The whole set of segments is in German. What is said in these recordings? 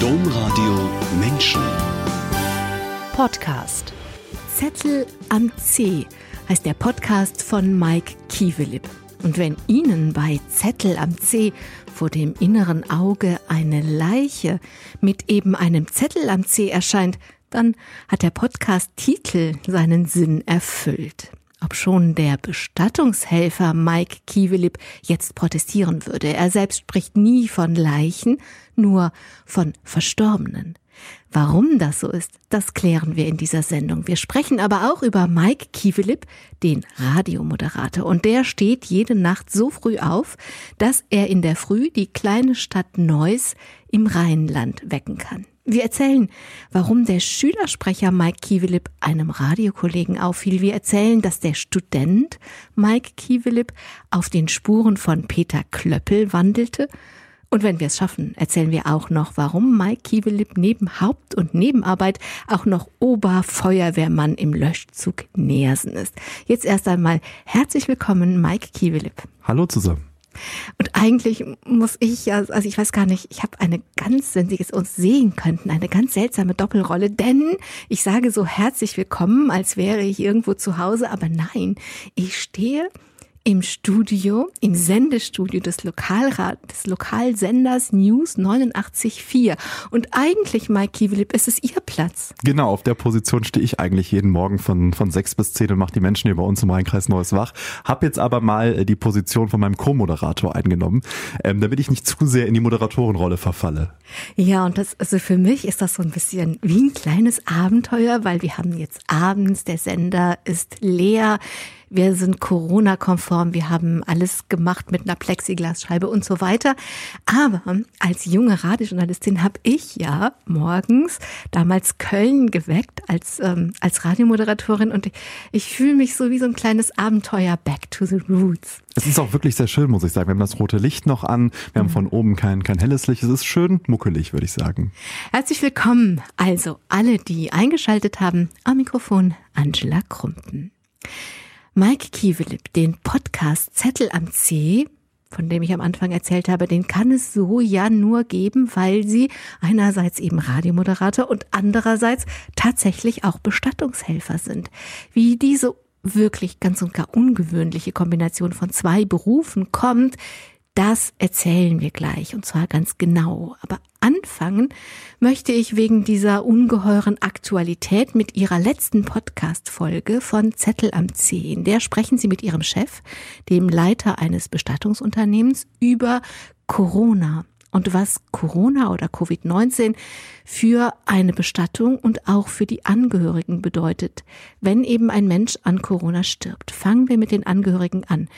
Domradio Menschen. Podcast. Zettel am C heißt der Podcast von Mike Kiewelipp. Und wenn Ihnen bei Zettel am C vor dem inneren Auge eine Leiche mit eben einem Zettel am C erscheint, dann hat der Podcast-Titel seinen Sinn erfüllt. Ob schon der Bestattungshelfer Mike Kiewelipp jetzt protestieren würde. Er selbst spricht nie von Leichen, nur von Verstorbenen. Warum das so ist, das klären wir in dieser Sendung. Wir sprechen aber auch über Mike Kiewelipp, den Radiomoderator. Und der steht jede Nacht so früh auf, dass er in der Früh die kleine Stadt Neuss im Rheinland wecken kann. Wir erzählen, warum der Schülersprecher Mike Kiewelipp einem Radiokollegen auffiel. Wir erzählen, dass der Student Mike Kiewelipp auf den Spuren von Peter Klöppel wandelte. Und wenn wir es schaffen, erzählen wir auch noch, warum Mike Kiewelipp neben Haupt- und Nebenarbeit auch noch Oberfeuerwehrmann im Löschzug Neersen ist. Jetzt erst einmal herzlich willkommen, Mike Kiewelipp. Hallo zusammen. Und eigentlich muss ich ja, also ich weiß gar nicht, ich habe eine ganz, wenn Sie es uns sehen könnten, eine ganz seltsame Doppelrolle, denn ich sage so herzlich willkommen, als wäre ich irgendwo zu Hause, aber nein, ich stehe im Studio, im Sendestudio des Lokalrat, des Lokalsenders News 89.4. Und eigentlich, Mike Kiewelipp, ist es Ihr Platz. Genau, auf der Position stehe ich eigentlich jeden Morgen von, von sechs bis zehn und mache die Menschen hier bei uns im Rheinkreis Neues wach. Hab jetzt aber mal äh, die Position von meinem Co-Moderator eingenommen, ähm, damit ich nicht zu sehr in die Moderatorenrolle verfalle. Ja, und das, also für mich ist das so ein bisschen wie ein kleines Abenteuer, weil wir haben jetzt abends, der Sender ist leer wir sind Corona-konform, wir haben alles gemacht mit einer Plexiglasscheibe und so weiter. Aber als junge Radiojournalistin habe ich ja morgens damals Köln geweckt als, ähm, als Radiomoderatorin und ich, fühle mich so wie so ein kleines Abenteuer back to the roots. Es ist auch wirklich sehr schön, muss ich sagen. Wir haben das rote Licht noch an. Wir haben mhm. von oben kein, kein helles Licht. Es ist schön muckelig, würde ich sagen. Herzlich willkommen. Also alle, die eingeschaltet haben, am Mikrofon Angela Krumpen. Mike Kiewelipp, den Podcast Zettel am C, von dem ich am Anfang erzählt habe, den kann es so ja nur geben, weil sie einerseits eben Radiomoderator und andererseits tatsächlich auch Bestattungshelfer sind. Wie diese wirklich ganz und gar ungewöhnliche Kombination von zwei Berufen kommt, das erzählen wir gleich und zwar ganz genau. Aber anfangen möchte ich wegen dieser ungeheuren Aktualität mit Ihrer letzten Podcast-Folge von Zettel am C. In der sprechen Sie mit Ihrem Chef, dem Leiter eines Bestattungsunternehmens, über Corona und was Corona oder Covid-19 für eine Bestattung und auch für die Angehörigen bedeutet, wenn eben ein Mensch an Corona stirbt. Fangen wir mit den Angehörigen an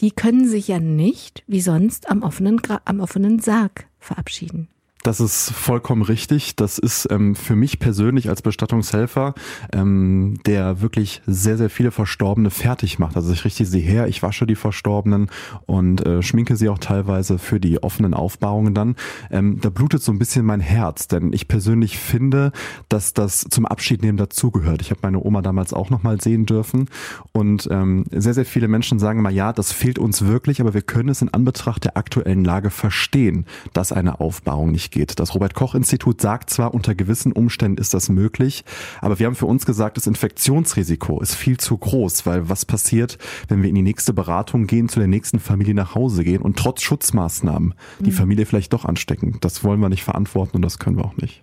die können sich ja nicht wie sonst am offenen, am offenen Sarg verabschieden. Das ist vollkommen richtig. Das ist ähm, für mich persönlich als Bestattungshelfer, ähm, der wirklich sehr, sehr viele Verstorbene fertig macht. Also ich richte sie her, ich wasche die Verstorbenen und äh, schminke sie auch teilweise für die offenen Aufbauungen dann. Ähm, da blutet so ein bisschen mein Herz, denn ich persönlich finde, dass das zum Abschiednehmen dazugehört. Ich habe meine Oma damals auch nochmal sehen dürfen und ähm, sehr, sehr viele Menschen sagen immer, ja, das fehlt uns wirklich, aber wir können es in Anbetracht der aktuellen Lage verstehen, dass eine Aufbauung nicht geht. Das Robert Koch Institut sagt zwar, unter gewissen Umständen ist das möglich, aber wir haben für uns gesagt, das Infektionsrisiko ist viel zu groß, weil was passiert, wenn wir in die nächste Beratung gehen, zu der nächsten Familie nach Hause gehen und trotz Schutzmaßnahmen die mhm. Familie vielleicht doch anstecken. Das wollen wir nicht verantworten und das können wir auch nicht.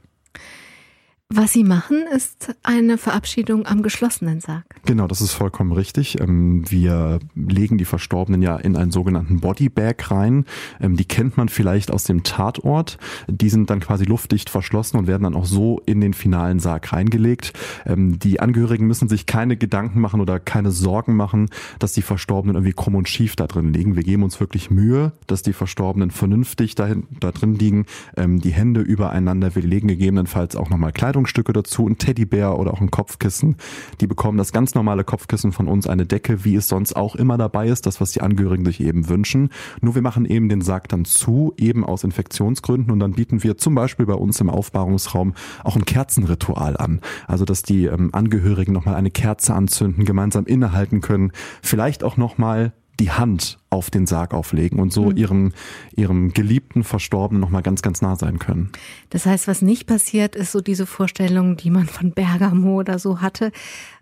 Was Sie machen, ist eine Verabschiedung am geschlossenen Sarg. Genau, das ist vollkommen richtig. Ähm, wir legen die Verstorbenen ja in einen sogenannten Bodybag rein. Ähm, die kennt man vielleicht aus dem Tatort. Die sind dann quasi luftdicht verschlossen und werden dann auch so in den finalen Sarg reingelegt. Ähm, die Angehörigen müssen sich keine Gedanken machen oder keine Sorgen machen, dass die Verstorbenen irgendwie krumm und schief da drin liegen. Wir geben uns wirklich Mühe, dass die Verstorbenen vernünftig da drin liegen, die Hände übereinander. Wir legen gegebenenfalls auch nochmal Kleidung Kleidungsstücke dazu, ein Teddybär oder auch ein Kopfkissen. Die bekommen das ganz normale Kopfkissen von uns, eine Decke, wie es sonst auch immer dabei ist, das, was die Angehörigen sich eben wünschen. Nur wir machen eben den Sarg dann zu, eben aus Infektionsgründen und dann bieten wir zum Beispiel bei uns im Aufbahrungsraum auch ein Kerzenritual an. Also, dass die ähm, Angehörigen nochmal eine Kerze anzünden, gemeinsam innehalten können, vielleicht auch nochmal die Hand auf den Sarg auflegen und so mhm. ihrem, ihrem geliebten Verstorbenen nochmal ganz, ganz nah sein können. Das heißt, was nicht passiert, ist so diese Vorstellung, die man von Bergamo oder so hatte,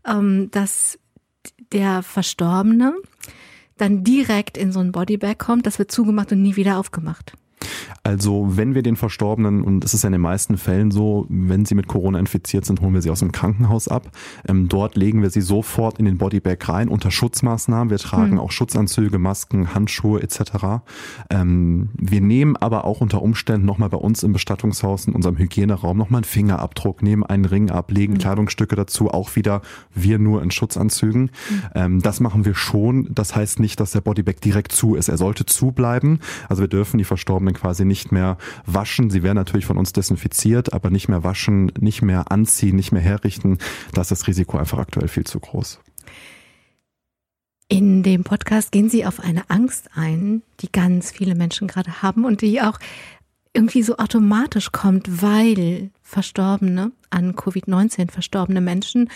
ähm, dass der Verstorbene dann direkt in so ein Bodybag kommt, das wird zugemacht und nie wieder aufgemacht. Also wenn wir den Verstorbenen, und es ist ja in den meisten Fällen so, wenn sie mit Corona infiziert sind, holen wir sie aus dem Krankenhaus ab. Ähm, dort legen wir sie sofort in den Bodybag rein unter Schutzmaßnahmen. Wir tragen mhm. auch Schutzanzüge, Masken, Handschuhe etc. Ähm, wir nehmen aber auch unter Umständen nochmal bei uns im Bestattungshaus, in unserem Hygieneraum, nochmal einen Fingerabdruck, nehmen einen Ring ab, legen mhm. Kleidungsstücke dazu, auch wieder wir nur in Schutzanzügen. Mhm. Ähm, das machen wir schon. Das heißt nicht, dass der Bodybag direkt zu ist. Er sollte zubleiben. Also wir dürfen die Verstorbenen quasi nicht nicht mehr waschen. Sie werden natürlich von uns desinfiziert, aber nicht mehr waschen, nicht mehr anziehen, nicht mehr herrichten. Da ist das Risiko einfach aktuell viel zu groß. In dem Podcast gehen Sie auf eine Angst ein, die ganz viele Menschen gerade haben und die auch irgendwie so automatisch kommt, weil Verstorbene an Covid-19 verstorbene Menschen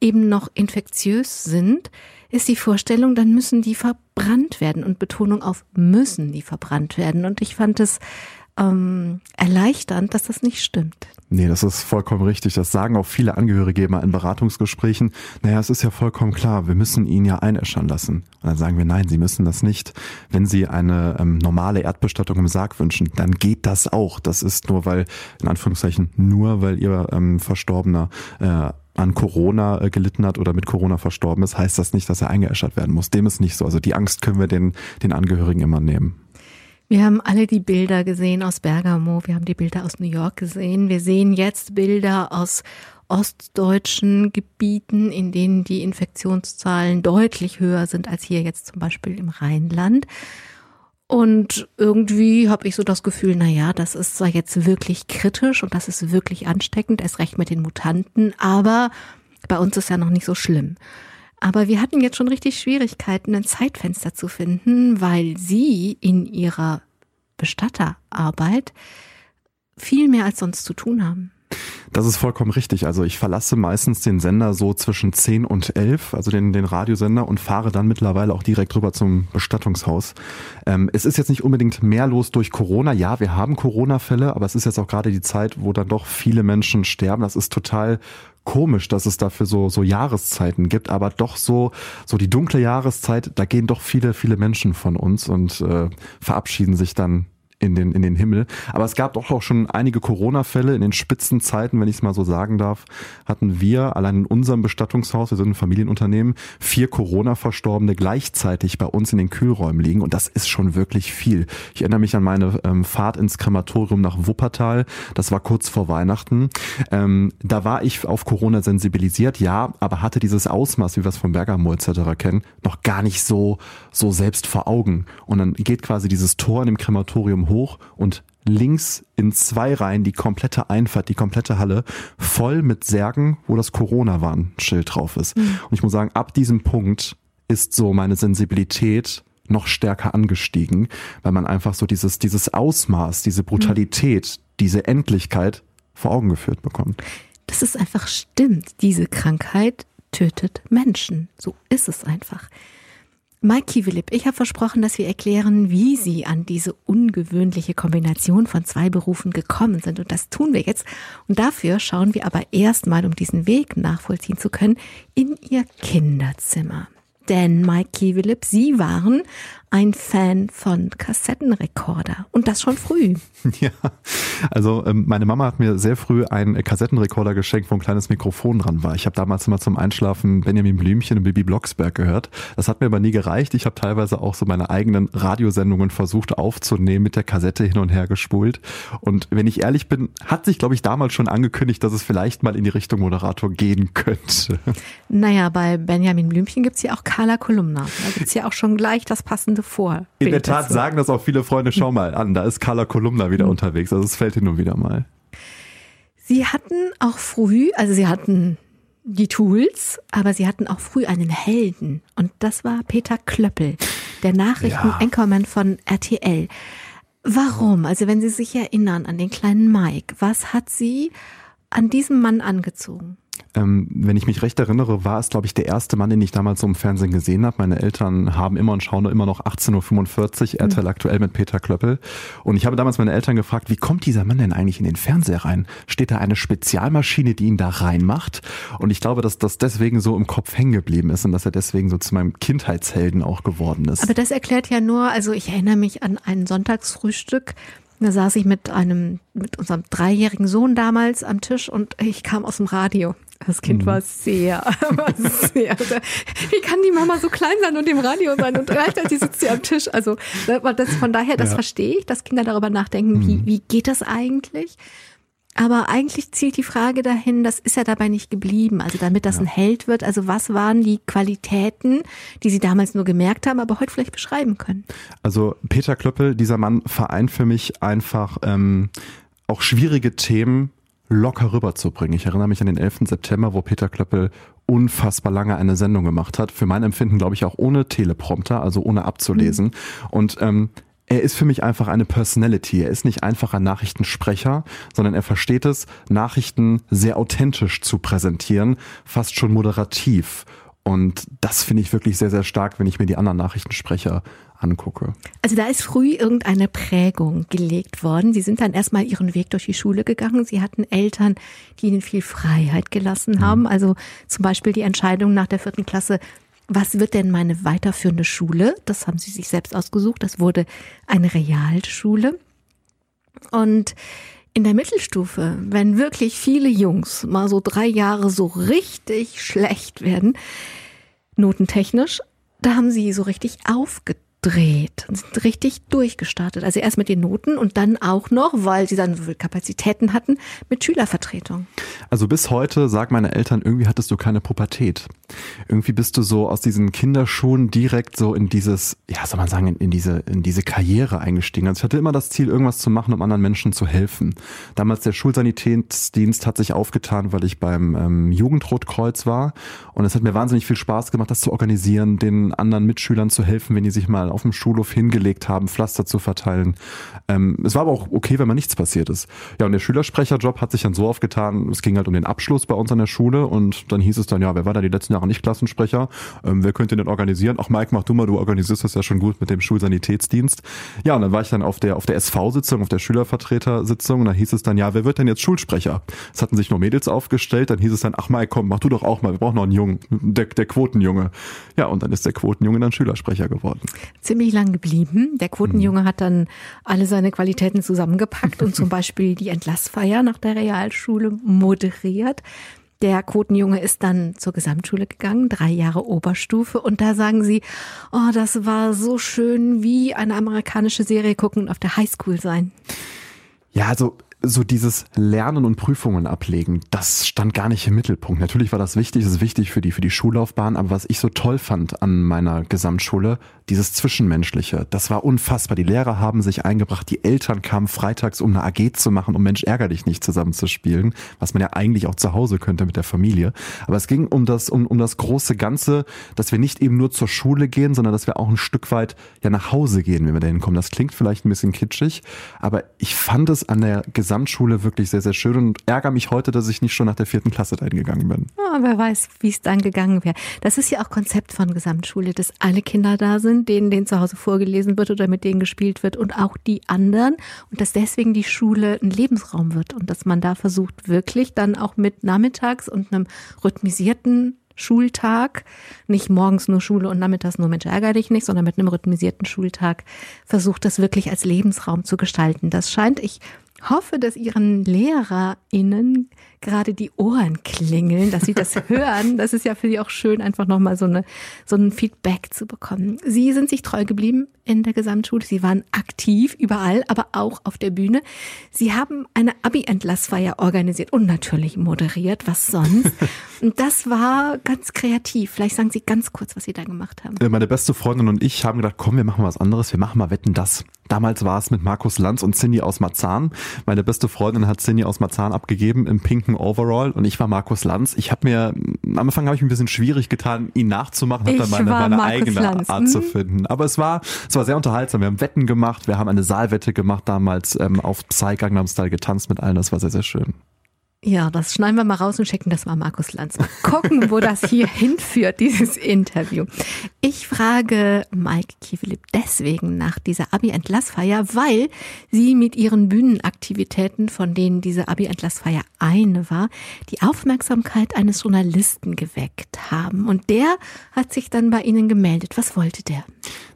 eben noch infektiös sind, ist die Vorstellung, dann müssen die verbrannt werden und Betonung auf müssen die verbrannt werden. Und ich fand es ähm, erleichternd, dass das nicht stimmt. Nee, das ist vollkommen richtig. Das sagen auch viele Angehörige immer in Beratungsgesprächen. Naja, es ist ja vollkommen klar, wir müssen ihn ja einäschern lassen. Und dann sagen wir, nein, Sie müssen das nicht. Wenn Sie eine ähm, normale Erdbestattung im Sarg wünschen, dann geht das auch. Das ist nur, weil, in Anführungszeichen, nur weil Ihr ähm, Verstorbener äh, an Corona äh, gelitten hat oder mit Corona verstorben ist, heißt das nicht, dass er eingeäschert werden muss. Dem ist nicht so. Also die Angst können wir den, den Angehörigen immer nehmen. Wir haben alle die Bilder gesehen aus Bergamo, wir haben die Bilder aus New York gesehen, wir sehen jetzt Bilder aus ostdeutschen Gebieten, in denen die Infektionszahlen deutlich höher sind als hier jetzt zum Beispiel im Rheinland. Und irgendwie habe ich so das Gefühl, na ja, das ist zwar jetzt wirklich kritisch und das ist wirklich ansteckend, erst recht mit den Mutanten, aber bei uns ist ja noch nicht so schlimm. Aber wir hatten jetzt schon richtig Schwierigkeiten, ein Zeitfenster zu finden, weil sie in ihrer Bestatterarbeit viel mehr als sonst zu tun haben. Das ist vollkommen richtig. Also ich verlasse meistens den Sender so zwischen 10 und 11, also den, den Radiosender und fahre dann mittlerweile auch direkt rüber zum Bestattungshaus. Ähm, es ist jetzt nicht unbedingt mehr los durch Corona. Ja, wir haben Corona-Fälle, aber es ist jetzt auch gerade die Zeit, wo dann doch viele Menschen sterben. Das ist total komisch, dass es dafür so, so Jahreszeiten gibt, aber doch so, so die dunkle Jahreszeit, da gehen doch viele, viele Menschen von uns und äh, verabschieden sich dann in den, in den Himmel. Aber es gab doch auch schon einige Corona-Fälle. In den Spitzenzeiten, wenn ich es mal so sagen darf, hatten wir allein in unserem Bestattungshaus, wir sind ein Familienunternehmen, vier Corona-Verstorbene gleichzeitig bei uns in den Kühlräumen liegen. Und das ist schon wirklich viel. Ich erinnere mich an meine ähm, Fahrt ins Krematorium nach Wuppertal. Das war kurz vor Weihnachten. Ähm, da war ich auf Corona sensibilisiert, ja, aber hatte dieses Ausmaß, wie wir es von Bergamo etc. kennen, noch gar nicht so, so selbst vor Augen. Und dann geht quasi dieses Tor in dem Krematorium hoch und links in zwei Reihen die komplette Einfahrt, die komplette Halle voll mit Särgen, wo das Corona-Warnschild drauf ist. Mhm. Und ich muss sagen, ab diesem Punkt ist so meine Sensibilität noch stärker angestiegen, weil man einfach so dieses, dieses Ausmaß, diese Brutalität, mhm. diese Endlichkeit vor Augen geführt bekommt. Das ist einfach stimmt. Diese Krankheit tötet Menschen. So ist es einfach. Mike Kiewelip, ich habe versprochen, dass wir erklären, wie Sie an diese ungewöhnliche Kombination von zwei Berufen gekommen sind. Und das tun wir jetzt. Und dafür schauen wir aber erstmal, um diesen Weg nachvollziehen zu können, in Ihr Kinderzimmer. Denn Mike Kiewelip, Sie waren ein Fan von Kassettenrekorder und das schon früh. Ja, also ähm, meine Mama hat mir sehr früh einen Kassettenrekorder geschenkt, wo ein kleines Mikrofon dran war. Ich habe damals immer zum Einschlafen Benjamin Blümchen und Bibi Blocksberg gehört. Das hat mir aber nie gereicht. Ich habe teilweise auch so meine eigenen Radiosendungen versucht aufzunehmen, mit der Kassette hin und her gespult. Und wenn ich ehrlich bin, hat sich, glaube ich, damals schon angekündigt, dass es vielleicht mal in die Richtung Moderator gehen könnte. Naja, bei Benjamin Blümchen gibt's ja auch Carla Kolumna. Da gibt's ja auch schon gleich das passende vor. In der Tat sagen das auch viele Freunde, schau mal an, da ist Carla Kolumna wieder mhm. unterwegs. Also es fällt hin und wieder mal. Sie hatten auch früh, also sie hatten die Tools, aber sie hatten auch früh einen Helden. Und das war Peter Klöppel, der Nachrichten-Anchorman ja. von RTL. Warum? Also wenn Sie sich erinnern an den kleinen Mike, was hat Sie an diesem Mann angezogen? Ähm, wenn ich mich recht erinnere, war es, glaube ich, der erste Mann, den ich damals so im Fernsehen gesehen habe. Meine Eltern haben immer und schauen immer noch 18.45 Uhr, RTL mhm. aktuell mit Peter Klöppel. Und ich habe damals meine Eltern gefragt, wie kommt dieser Mann denn eigentlich in den Fernseher rein? Steht da eine Spezialmaschine, die ihn da reinmacht? Und ich glaube, dass das deswegen so im Kopf hängen geblieben ist und dass er deswegen so zu meinem Kindheitshelden auch geworden ist. Aber das erklärt ja nur, also ich erinnere mich an ein Sonntagsfrühstück, da saß ich mit einem, mit unserem dreijährigen Sohn damals am Tisch und ich kam aus dem Radio. Das Kind mhm. war sehr, war sehr, wie kann die Mama so klein sein und im Radio sein und gleichzeitig sitzt sie am Tisch? Also, das, von daher, das ja. verstehe ich, dass Kinder darüber nachdenken, mhm. wie, wie geht das eigentlich? Aber eigentlich zielt die Frage dahin, das ist ja dabei nicht geblieben. Also damit das ja. ein Held wird, also was waren die Qualitäten, die Sie damals nur gemerkt haben, aber heute vielleicht beschreiben können? Also Peter Klöppel, dieser Mann vereint für mich einfach ähm, auch schwierige Themen locker rüberzubringen. Ich erinnere mich an den 11. September, wo Peter Klöppel unfassbar lange eine Sendung gemacht hat. Für mein Empfinden, glaube ich, auch ohne Teleprompter, also ohne abzulesen. Mhm. Und ähm, er ist für mich einfach eine Personality. Er ist nicht einfach ein Nachrichtensprecher, sondern er versteht es, Nachrichten sehr authentisch zu präsentieren, fast schon moderativ. Und das finde ich wirklich sehr, sehr stark, wenn ich mir die anderen Nachrichtensprecher angucke. Also da ist früh irgendeine Prägung gelegt worden. Sie sind dann erstmal ihren Weg durch die Schule gegangen. Sie hatten Eltern, die ihnen viel Freiheit gelassen haben. Mhm. Also zum Beispiel die Entscheidung nach der vierten Klasse, was wird denn meine weiterführende Schule? Das haben sie sich selbst ausgesucht. Das wurde eine Realschule. Und in der Mittelstufe, wenn wirklich viele Jungs mal so drei Jahre so richtig schlecht werden, notentechnisch, da haben sie so richtig aufgetan durchgedreht und sind richtig durchgestartet. Also erst mit den Noten und dann auch noch, weil sie dann so viel Kapazitäten hatten, mit Schülervertretung. Also bis heute sagen meine Eltern, irgendwie hattest du keine Pubertät. Irgendwie bist du so aus diesen Kinderschuhen direkt so in dieses, ja, soll man sagen, in, diese, in diese Karriere eingestiegen. Also ich hatte immer das Ziel, irgendwas zu machen, um anderen Menschen zu helfen. Damals der Schulsanitätsdienst hat sich aufgetan, weil ich beim ähm, Jugendrotkreuz war und es hat mir wahnsinnig viel Spaß gemacht, das zu organisieren, den anderen Mitschülern zu helfen, wenn die sich mal auf dem Schulhof hingelegt haben, Pflaster zu verteilen. Ähm, es war aber auch okay, wenn mal nichts passiert ist. Ja, und der Schülersprecherjob hat sich dann so aufgetan, es ging halt um den Abschluss bei uns an der Schule und dann hieß es dann, ja, wer war da die letzten Jahre nicht Klassensprecher? Ähm, wer könnte den organisieren? Ach, Mike, mach du mal, du organisierst das ja schon gut mit dem Schulsanitätsdienst. Ja, und dann war ich dann auf der, auf der SV-Sitzung, auf der Schülervertretersitzung und da hieß es dann, ja, wer wird denn jetzt Schulsprecher? Es hatten sich nur Mädels aufgestellt, dann hieß es dann, ach Mike, komm, mach du doch auch mal, wir brauchen noch einen Jungen, der, der Quotenjunge. Ja, und dann ist der Quotenjunge dann Schülersprecher geworden ziemlich lang geblieben. Der Quotenjunge hat dann alle seine Qualitäten zusammengepackt und zum Beispiel die Entlassfeier nach der Realschule moderiert. Der Quotenjunge ist dann zur Gesamtschule gegangen, drei Jahre Oberstufe. Und da sagen sie, oh, das war so schön wie eine amerikanische Serie gucken und auf der Highschool sein. Ja, also so dieses Lernen und Prüfungen ablegen, das stand gar nicht im Mittelpunkt. Natürlich war das wichtig, das ist wichtig für die, für die Schullaufbahn, aber was ich so toll fand an meiner Gesamtschule, dieses Zwischenmenschliche, das war unfassbar. Die Lehrer haben sich eingebracht, die Eltern kamen freitags, um eine AG zu machen, um Mensch ärger dich nicht zusammenzuspielen, was man ja eigentlich auch zu Hause könnte mit der Familie. Aber es ging um das, um, um das große Ganze, dass wir nicht eben nur zur Schule gehen, sondern dass wir auch ein Stück weit ja nach Hause gehen, wenn wir dahin kommen. Das klingt vielleicht ein bisschen kitschig, aber ich fand es an der Gesamtschule wirklich sehr, sehr schön und ärgere mich heute, dass ich nicht schon nach der vierten Klasse dahin gegangen bin. Ja, wer weiß, wie es dann gegangen wäre. Das ist ja auch Konzept von Gesamtschule, dass alle Kinder da sind sind, denen denen zu Hause vorgelesen wird oder mit denen gespielt wird und auch die anderen und dass deswegen die Schule ein Lebensraum wird und dass man da versucht wirklich dann auch mit nachmittags und einem rhythmisierten Schultag, nicht morgens nur Schule und nachmittags nur Mensch ärger dich nicht, sondern mit einem rhythmisierten Schultag versucht das wirklich als Lebensraum zu gestalten. Das scheint, ich hoffe, dass Ihren LehrerInnen gerade die Ohren klingeln, dass sie das hören. Das ist ja für sie auch schön, einfach nochmal so, eine, so ein Feedback zu bekommen. Sie sind sich treu geblieben in der Gesamtschule. Sie waren aktiv überall, aber auch auf der Bühne. Sie haben eine Abi-Entlassfeier organisiert und natürlich moderiert. Was sonst? Und das war ganz kreativ. Vielleicht sagen Sie ganz kurz, was Sie da gemacht haben. Äh, meine beste Freundin und ich haben gedacht, komm, wir machen was anderes. Wir machen mal Wetten, das. Damals war es mit Markus Lanz und Cindy aus Marzahn. Meine beste Freundin hat Cindy aus Marzahn abgegeben im pinken Overall und ich war Markus Lanz. Ich habe mir, am Anfang habe ich ein bisschen schwierig getan, ihn nachzumachen, habe dann meine, meine eigene Lanz. Art zu hm? finden. Aber es war, es war sehr unterhaltsam. Wir haben Wetten gemacht, wir haben eine Saalwette gemacht damals ähm, auf Psy Gangnam Style getanzt mit allen. Das war sehr, sehr schön. Ja, das schneiden wir mal raus und schicken das mal Markus Lanz. Mal gucken, wo das hier hinführt, dieses Interview. Ich frage Mike Kievelip deswegen nach dieser Abi-Entlassfeier, weil sie mit ihren Bühnenaktivitäten, von denen diese Abi-Entlassfeier eine war, die Aufmerksamkeit eines Journalisten geweckt haben. Und der hat sich dann bei Ihnen gemeldet. Was wollte der?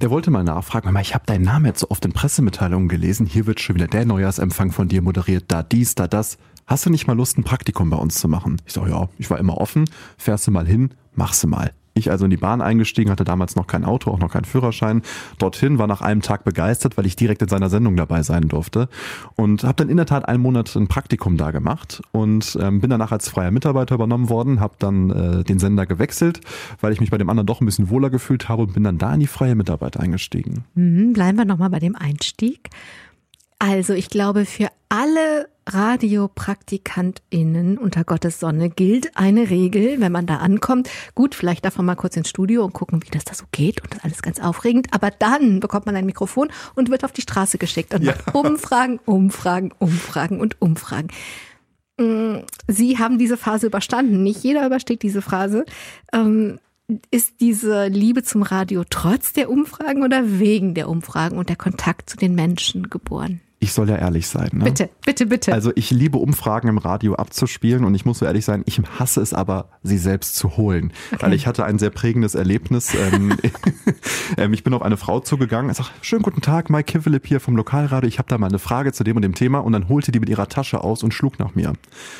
Der wollte mal nachfragen, ich habe deinen Namen jetzt so oft in Pressemitteilungen gelesen. Hier wird schon wieder der Neujahrsempfang von dir moderiert, da dies, da das hast du nicht mal Lust, ein Praktikum bei uns zu machen? Ich sage, ja, ich war immer offen, fährst du mal hin, machst du mal. Ich also in die Bahn eingestiegen, hatte damals noch kein Auto, auch noch keinen Führerschein. Dorthin war nach einem Tag begeistert, weil ich direkt in seiner Sendung dabei sein durfte und habe dann in der Tat einen Monat ein Praktikum da gemacht und ähm, bin danach als freier Mitarbeiter übernommen worden, habe dann äh, den Sender gewechselt, weil ich mich bei dem anderen doch ein bisschen wohler gefühlt habe und bin dann da in die freie Mitarbeit eingestiegen. Mhm, bleiben wir nochmal bei dem Einstieg. Also ich glaube, für alle RadiopraktikantInnen unter Gottes Sonne gilt eine Regel, wenn man da ankommt. Gut, vielleicht darf man mal kurz ins Studio und gucken, wie das da so geht und das ist alles ganz aufregend. Aber dann bekommt man ein Mikrofon und wird auf die Straße geschickt und ja. macht Umfragen, Umfragen, Umfragen und Umfragen. Mm, Sie haben diese Phase überstanden. Nicht jeder übersteht diese Phase. Ähm, ist diese Liebe zum Radio trotz der Umfragen oder wegen der Umfragen und der Kontakt zu den Menschen geboren? Ich soll ja ehrlich sein. Ne? Bitte, bitte, bitte. Also ich liebe Umfragen im Radio abzuspielen und ich muss so ehrlich sein, ich hasse es aber, sie selbst zu holen. Okay. Weil ich hatte ein sehr prägendes Erlebnis. Ähm, ähm, ich bin auf eine Frau zugegangen, ich sag, schönen guten Tag, Mike Kivelip hier vom Lokalradio, ich habe da mal eine Frage zu dem und dem Thema und dann holte die mit ihrer Tasche aus und schlug nach mir.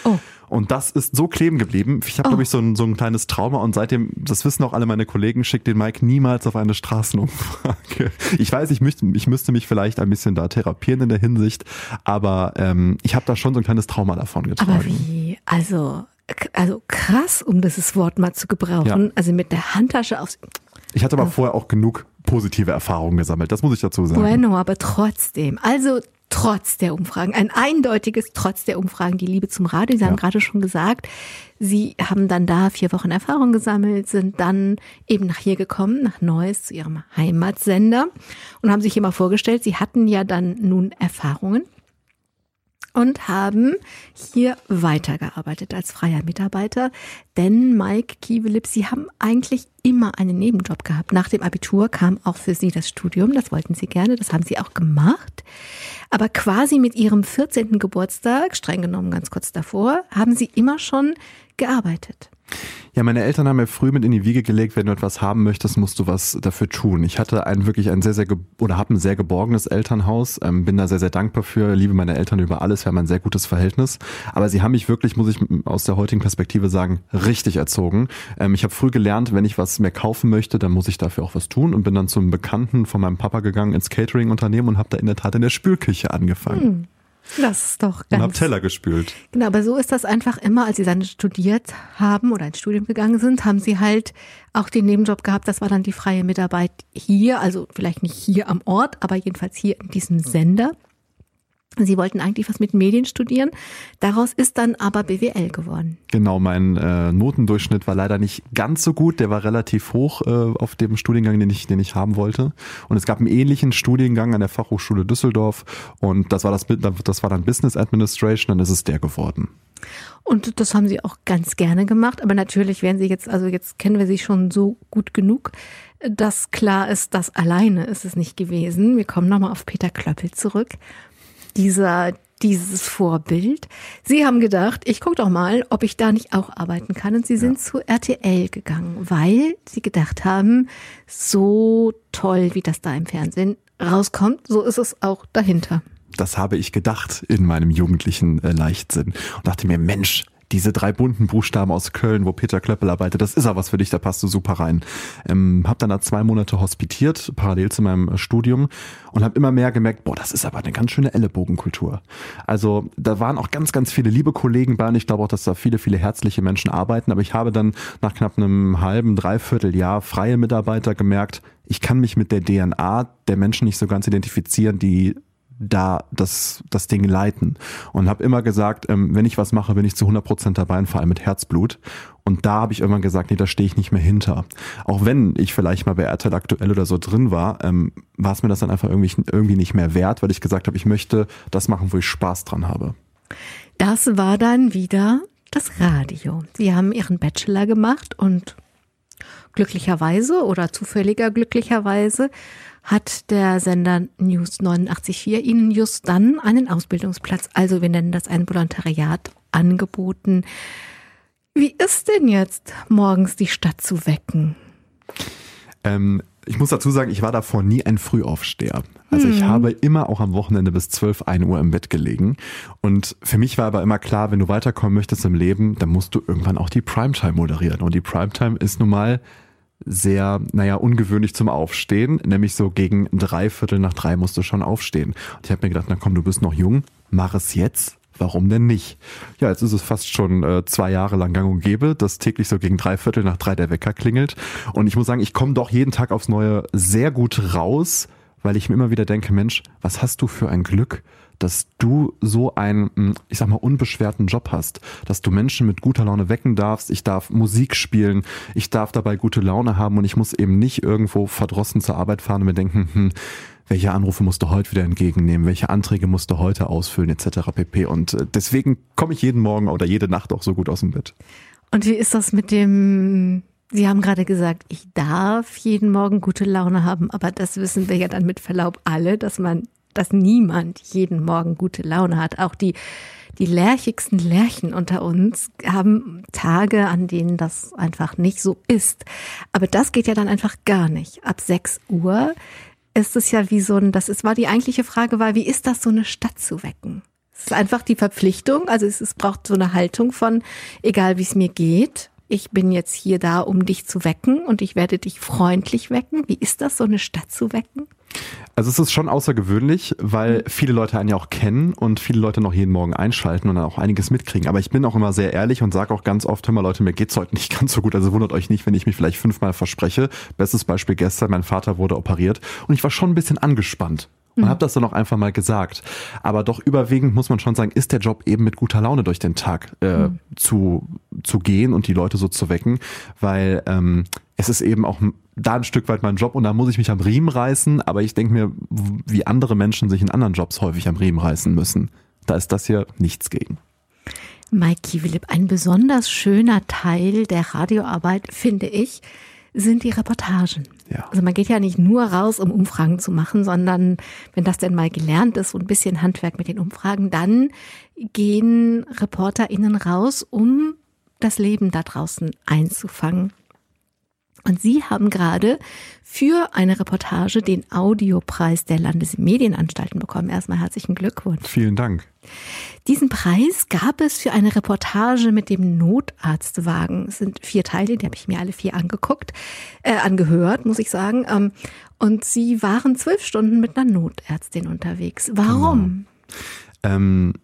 Oh. Und das ist so kleben geblieben. Ich habe, oh. glaube ich, so ein, so ein kleines Trauma und seitdem, das wissen auch alle meine Kollegen, schickt den Mike niemals auf eine Straßenumfrage. Ich weiß, ich müsste, ich müsste mich vielleicht ein bisschen da therapieren in der Hinsicht, aber ähm, ich habe da schon so ein kleines Trauma davon getragen. Aber wie? Also, also krass, um dieses Wort mal zu gebrauchen. Ja. Also mit der Handtasche aufs. Ich hatte aber oh. vorher auch genug positive Erfahrungen gesammelt, das muss ich dazu sagen. Bueno, aber trotzdem. Also trotz der Umfragen, ein eindeutiges Trotz der Umfragen, die Liebe zum Radio. Sie ja. haben gerade schon gesagt, Sie haben dann da vier Wochen Erfahrung gesammelt, sind dann eben nach hier gekommen, nach Neuss, zu Ihrem Heimatsender und haben sich immer vorgestellt, Sie hatten ja dann nun Erfahrungen und haben hier weitergearbeitet als freier Mitarbeiter. Denn Mike Kievelip, Sie haben eigentlich immer einen Nebenjob gehabt. Nach dem Abitur kam auch für Sie das Studium. Das wollten Sie gerne. Das haben Sie auch gemacht. Aber quasi mit Ihrem 14. Geburtstag, streng genommen ganz kurz davor, haben Sie immer schon gearbeitet. Ja, meine Eltern haben mir früh mit in die Wiege gelegt, wenn du etwas haben möchtest, musst du was dafür tun. Ich hatte ein wirklich ein sehr, sehr, oder habe ein sehr geborgenes Elternhaus, ähm, bin da sehr, sehr dankbar für, liebe meine Eltern über alles, wir haben ein sehr gutes Verhältnis. Aber sie haben mich wirklich, muss ich aus der heutigen Perspektive sagen, richtig erzogen. Ähm, ich habe früh gelernt, wenn ich was mehr kaufen möchte, dann muss ich dafür auch was tun und bin dann zum Bekannten von meinem Papa gegangen ins Catering-Unternehmen und habe da in der Tat in der Spülküche angefangen. Hm. Das ist doch ganz. Und hab Teller gespült. Genau, aber so ist das einfach immer, als sie dann studiert haben oder ins Studium gegangen sind, haben sie halt auch den Nebenjob gehabt. Das war dann die freie Mitarbeit hier, also vielleicht nicht hier am Ort, aber jedenfalls hier in diesem Sender. Sie wollten eigentlich was mit Medien studieren. Daraus ist dann aber BWL geworden. Genau, mein äh, Notendurchschnitt war leider nicht ganz so gut. Der war relativ hoch äh, auf dem Studiengang, den ich, den ich haben wollte. Und es gab einen ähnlichen Studiengang an der Fachhochschule Düsseldorf. Und das war das, das war dann Business Administration. Dann ist es der geworden. Und das haben Sie auch ganz gerne gemacht. Aber natürlich werden Sie jetzt, also jetzt kennen wir Sie schon so gut genug, dass klar ist, dass alleine ist es nicht gewesen. Wir kommen nochmal auf Peter Klöppel zurück dieser, dieses Vorbild. Sie haben gedacht, ich gucke doch mal, ob ich da nicht auch arbeiten kann. Und Sie sind ja. zu RTL gegangen, weil Sie gedacht haben, so toll, wie das da im Fernsehen rauskommt, so ist es auch dahinter. Das habe ich gedacht in meinem jugendlichen äh, Leichtsinn und dachte mir, Mensch, diese drei bunten Buchstaben aus Köln, wo Peter Klöppel arbeitet, das ist auch was für dich, da passt du super rein. Ähm, hab dann da zwei Monate hospitiert, parallel zu meinem Studium und habe immer mehr gemerkt, boah, das ist aber eine ganz schöne Ellenbogenkultur. Also da waren auch ganz, ganz viele liebe Kollegen bei und ich glaube auch, dass da viele, viele herzliche Menschen arbeiten, aber ich habe dann nach knapp einem halben, dreiviertel Jahr freie Mitarbeiter gemerkt, ich kann mich mit der DNA der Menschen nicht so ganz identifizieren, die da das, das Ding leiten. Und habe immer gesagt, ähm, wenn ich was mache, bin ich zu 100 Prozent dabei und vor allem mit Herzblut. Und da habe ich irgendwann gesagt, nee, da stehe ich nicht mehr hinter. Auch wenn ich vielleicht mal bei RTL aktuell oder so drin war, ähm, war es mir das dann einfach irgendwie, irgendwie nicht mehr wert, weil ich gesagt habe, ich möchte das machen, wo ich Spaß dran habe. Das war dann wieder das Radio. Sie haben ihren Bachelor gemacht und glücklicherweise oder zufälliger glücklicherweise hat der Sender News 89.4 Ihnen just dann einen Ausbildungsplatz, also wir nennen das ein Volontariat, angeboten. Wie ist denn jetzt morgens die Stadt zu wecken? Ähm, ich muss dazu sagen, ich war davor nie ein Frühaufsteher. Also ich hm. habe immer auch am Wochenende bis 12, 1 Uhr im Bett gelegen. Und für mich war aber immer klar, wenn du weiterkommen möchtest im Leben, dann musst du irgendwann auch die Primetime moderieren. Und die Primetime ist nun mal sehr, naja, ungewöhnlich zum Aufstehen, nämlich so gegen drei Viertel nach drei musst du schon aufstehen. Und ich habe mir gedacht, na komm, du bist noch jung, mach es jetzt. Warum denn nicht? Ja, jetzt ist es fast schon äh, zwei Jahre lang gang und gäbe, dass täglich so gegen drei Viertel nach drei der Wecker klingelt. Und ich muss sagen, ich komme doch jeden Tag aufs Neue sehr gut raus, weil ich mir immer wieder denke, Mensch, was hast du für ein Glück, dass du so einen, hm, ich sag mal, unbeschwerten Job hast, dass du Menschen mit guter Laune wecken darfst, ich darf Musik spielen, ich darf dabei gute Laune haben und ich muss eben nicht irgendwo verdrossen zur Arbeit fahren und mir denken, hm, welche Anrufe musst du heute wieder entgegennehmen, welche Anträge musst du heute ausfüllen, etc. pp. Und äh, deswegen komme ich jeden Morgen oder jede Nacht auch so gut aus dem Bett. Und wie ist das mit dem Sie haben gerade gesagt, ich darf jeden Morgen gute Laune haben, aber das wissen wir ja dann mit Verlaub alle, dass man dass niemand jeden Morgen gute Laune hat. Auch die, die lärchigsten Lärchen unter uns haben Tage, an denen das einfach nicht so ist. Aber das geht ja dann einfach gar nicht. Ab 6 Uhr ist es ja wie so ein, das ist, war die eigentliche Frage war, wie ist das, so eine Stadt zu wecken? Es ist einfach die Verpflichtung, also es, es braucht so eine Haltung von, egal wie es mir geht, ich bin jetzt hier da, um dich zu wecken und ich werde dich freundlich wecken. Wie ist das, so eine Stadt zu wecken? Also es ist schon außergewöhnlich, weil mhm. viele Leute einen ja auch kennen und viele Leute noch jeden Morgen einschalten und dann auch einiges mitkriegen. Aber ich bin auch immer sehr ehrlich und sage auch ganz oft, hör mal Leute, mir geht's heute nicht ganz so gut. Also wundert euch nicht, wenn ich mich vielleicht fünfmal verspreche. Bestes Beispiel gestern, mein Vater wurde operiert und ich war schon ein bisschen angespannt und mhm. habe das dann auch einfach mal gesagt. Aber doch überwiegend muss man schon sagen, ist der Job eben mit guter Laune durch den Tag äh, mhm. zu, zu gehen und die Leute so zu wecken, weil ähm, es ist eben auch da ein Stück weit mein Job und da muss ich mich am Riemen reißen, aber ich denke mir, wie andere Menschen sich in anderen Jobs häufig am Riemen reißen müssen. Da ist das hier nichts gegen. Mike Kiewilip, ein besonders schöner Teil der Radioarbeit, finde ich, sind die Reportagen. Ja. Also man geht ja nicht nur raus, um Umfragen zu machen, sondern wenn das denn mal gelernt ist, so ein bisschen Handwerk mit den Umfragen, dann gehen ReporterInnen raus, um das Leben da draußen einzufangen. Und Sie haben gerade für eine Reportage den Audiopreis der Landesmedienanstalten bekommen. Erstmal herzlichen Glückwunsch. Vielen Dank. Diesen Preis gab es für eine Reportage mit dem Notarztwagen. Es sind vier Teile, die habe ich mir alle vier angeguckt, äh, angehört, muss ich sagen. Ähm, und Sie waren zwölf Stunden mit einer Notärztin unterwegs. Warum? Genau. Ähm,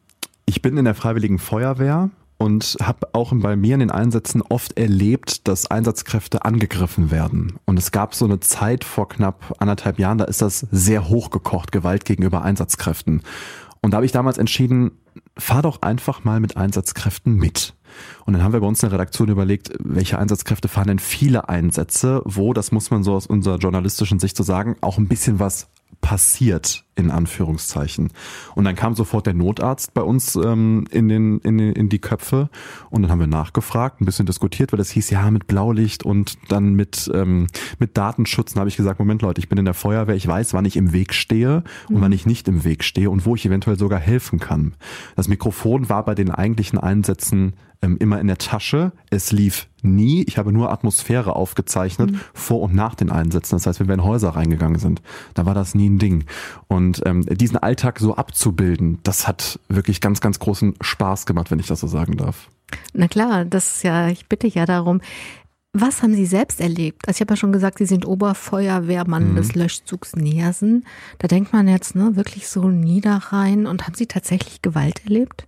ich bin in der Freiwilligen Feuerwehr und habe auch bei mir in den Einsätzen oft erlebt, dass Einsatzkräfte angegriffen werden. Und es gab so eine Zeit vor knapp anderthalb Jahren, da ist das sehr hochgekocht, Gewalt gegenüber Einsatzkräften. Und da habe ich damals entschieden, fahr doch einfach mal mit Einsatzkräften mit. Und dann haben wir bei uns in der Redaktion überlegt, welche Einsatzkräfte fahren denn viele Einsätze, wo, das muss man so aus unserer journalistischen Sicht so sagen, auch ein bisschen was passiert, in Anführungszeichen. Und dann kam sofort der Notarzt bei uns ähm, in, den, in, den, in die Köpfe und dann haben wir nachgefragt, ein bisschen diskutiert, weil das hieß, ja, mit Blaulicht und dann mit, ähm, mit Datenschutz. Dann habe ich gesagt, Moment Leute, ich bin in der Feuerwehr, ich weiß, wann ich im Weg stehe und mhm. wann ich nicht im Weg stehe und wo ich eventuell sogar helfen kann. Das Mikrofon war bei den eigentlichen Einsätzen ähm, immer in der Tasche. Es lief nie. Ich habe nur Atmosphäre aufgezeichnet mhm. vor und nach den Einsätzen. Das heißt, wenn wir in Häuser reingegangen sind, da war das nie ein Ding. Und ähm, diesen Alltag so abzubilden, das hat wirklich ganz, ganz großen Spaß gemacht, wenn ich das so sagen darf. Na klar, das ist ja, ich bitte ja darum. Was haben Sie selbst erlebt? Also ich habe ja schon gesagt, Sie sind Oberfeuerwehrmann mhm. des Löschzugs Nersen. Da denkt man jetzt ne, wirklich so niederrein. Und haben Sie tatsächlich Gewalt erlebt?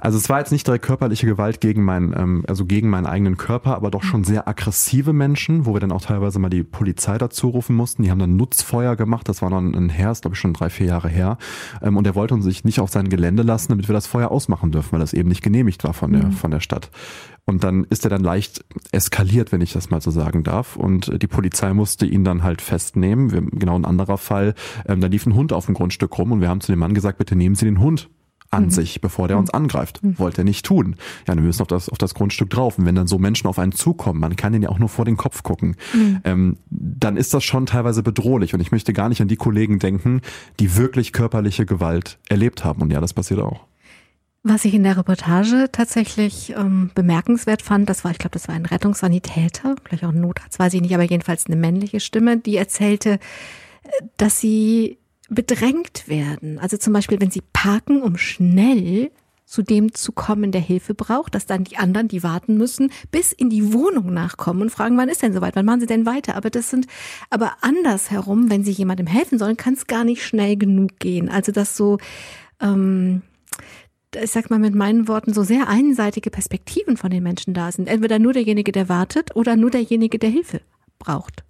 Also es war jetzt nicht direkt körperliche Gewalt gegen meinen, ähm, also gegen meinen eigenen Körper, aber doch schon sehr aggressive Menschen, wo wir dann auch teilweise mal die Polizei dazu rufen mussten. Die haben dann Nutzfeuer gemacht. Das war dann ein Herr, ist glaube ich schon drei, vier Jahre her. Ähm, und er wollte uns sich nicht auf sein Gelände lassen, damit wir das Feuer ausmachen dürfen, weil das eben nicht genehmigt war von der, mhm. von der Stadt. Und dann ist er dann leicht eskaliert, wenn ich das mal so sagen darf. Und die Polizei musste ihn dann halt festnehmen. Wir, genau ein anderer Fall. Ähm, da lief ein Hund auf dem Grundstück rum und wir haben zu dem Mann gesagt, bitte nehmen Sie den Hund an mhm. sich, bevor der uns mhm. angreift. Mhm. Wollte er nicht tun. Ja, wir müssen auf das, auf das Grundstück drauf. Und wenn dann so Menschen auf einen zukommen, man kann denen ja auch nur vor den Kopf gucken, mhm. ähm, dann ist das schon teilweise bedrohlich. Und ich möchte gar nicht an die Kollegen denken, die wirklich körperliche Gewalt erlebt haben. Und ja, das passiert auch. Was ich in der Reportage tatsächlich ähm, bemerkenswert fand, das war, ich glaube, das war ein Rettungssanitäter, vielleicht auch ein Notarzt, weiß ich nicht, aber jedenfalls eine männliche Stimme, die erzählte, äh, dass sie bedrängt werden. Also zum Beispiel, wenn sie parken, um schnell zu dem zu kommen, der Hilfe braucht, dass dann die anderen, die warten müssen, bis in die Wohnung nachkommen und fragen, wann ist denn soweit, wann machen sie denn weiter? Aber das sind, aber andersherum, wenn sie jemandem helfen sollen, kann es gar nicht schnell genug gehen. Also das so, ähm, ich sag mal mit meinen Worten, so sehr einseitige Perspektiven von den Menschen da sind. Entweder nur derjenige, der wartet oder nur derjenige, der Hilfe braucht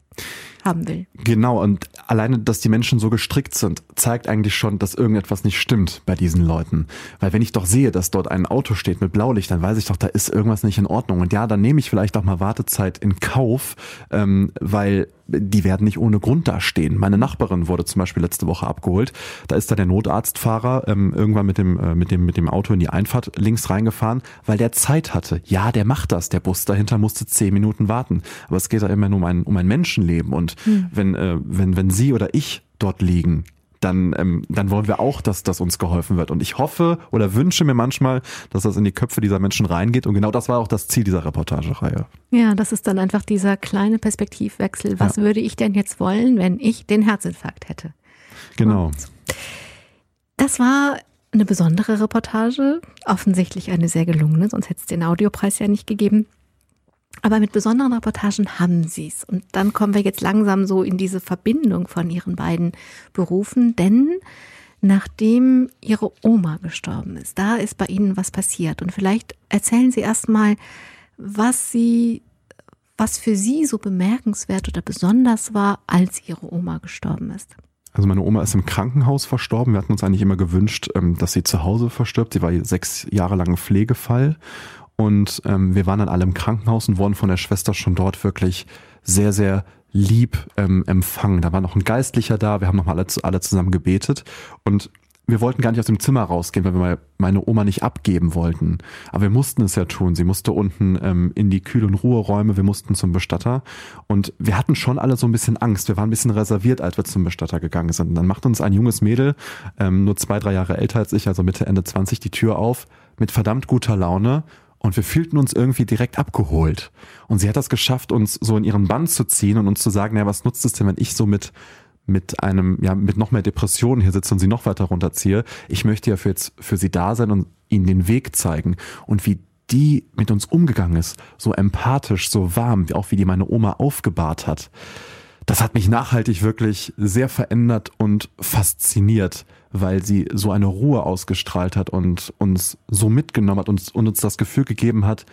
haben will. Genau, und alleine, dass die Menschen so gestrickt sind, zeigt eigentlich schon, dass irgendetwas nicht stimmt bei diesen Leuten. Weil wenn ich doch sehe, dass dort ein Auto steht mit Blaulicht, dann weiß ich doch, da ist irgendwas nicht in Ordnung. Und ja, dann nehme ich vielleicht auch mal Wartezeit in Kauf, ähm, weil die werden nicht ohne Grund dastehen. Meine Nachbarin wurde zum Beispiel letzte Woche abgeholt. Da ist da der Notarztfahrer ähm, irgendwann mit dem, äh, mit, dem, mit dem Auto in die Einfahrt links reingefahren, weil der Zeit hatte. Ja, der macht das. Der Bus dahinter musste zehn Minuten warten. Aber es geht da immer nur um ein, um ein Menschenleben. Und hm. wenn, äh, wenn, wenn sie oder ich dort liegen, dann, ähm, dann wollen wir auch, dass das uns geholfen wird. Und ich hoffe oder wünsche mir manchmal, dass das in die Köpfe dieser Menschen reingeht. Und genau das war auch das Ziel dieser Reportagereihe. Ja, das ist dann einfach dieser kleine Perspektivwechsel. Was ja. würde ich denn jetzt wollen, wenn ich den Herzinfarkt hätte? Genau. Und das war eine besondere Reportage, offensichtlich eine sehr gelungene, sonst hätte es den Audiopreis ja nicht gegeben. Aber mit besonderen Reportagen haben sie es. Und dann kommen wir jetzt langsam so in diese Verbindung von ihren beiden Berufen, denn nachdem ihre Oma gestorben ist, da ist bei ihnen was passiert. Und vielleicht erzählen Sie erstmal, was sie, was für Sie so bemerkenswert oder besonders war, als Ihre Oma gestorben ist. Also meine Oma ist im Krankenhaus verstorben. Wir hatten uns eigentlich immer gewünscht, ähm, dass sie zu Hause verstirbt. Sie war sechs Jahre lang Pflegefall und ähm, wir waren dann alle im Krankenhaus und wurden von der Schwester schon dort wirklich sehr, sehr lieb ähm, empfangen. Da war noch ein Geistlicher da, wir haben nochmal alle, alle zusammen gebetet und wir wollten gar nicht aus dem Zimmer rausgehen, weil wir meine Oma nicht abgeben wollten. Aber wir mussten es ja tun. Sie musste unten ähm, in die Kühl- und Ruheräume, wir mussten zum Bestatter. Und wir hatten schon alle so ein bisschen Angst. Wir waren ein bisschen reserviert, als wir zum Bestatter gegangen sind. Und dann macht uns ein junges Mädel, ähm, nur zwei, drei Jahre älter als ich, also Mitte, Ende 20, die Tür auf, mit verdammt guter Laune und wir fühlten uns irgendwie direkt abgeholt. Und sie hat das geschafft, uns so in ihren Bann zu ziehen und uns zu sagen, ja, was nutzt es denn, wenn ich so mit mit einem, ja, mit noch mehr Depressionen hier sitze und sie noch weiter runterziehe. Ich möchte ja für jetzt für sie da sein und ihnen den Weg zeigen. Und wie die mit uns umgegangen ist, so empathisch, so warm, auch wie die meine Oma aufgebahrt hat. Das hat mich nachhaltig wirklich sehr verändert und fasziniert, weil sie so eine Ruhe ausgestrahlt hat und uns so mitgenommen hat und, und uns das Gefühl gegeben hat,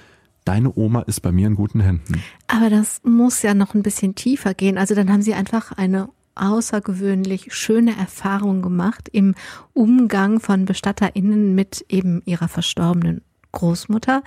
deine Oma ist bei mir in guten Händen. Aber das muss ja noch ein bisschen tiefer gehen. Also dann haben sie einfach eine außergewöhnlich schöne Erfahrung gemacht im Umgang von BestatterInnen mit eben ihrer verstorbenen Großmutter.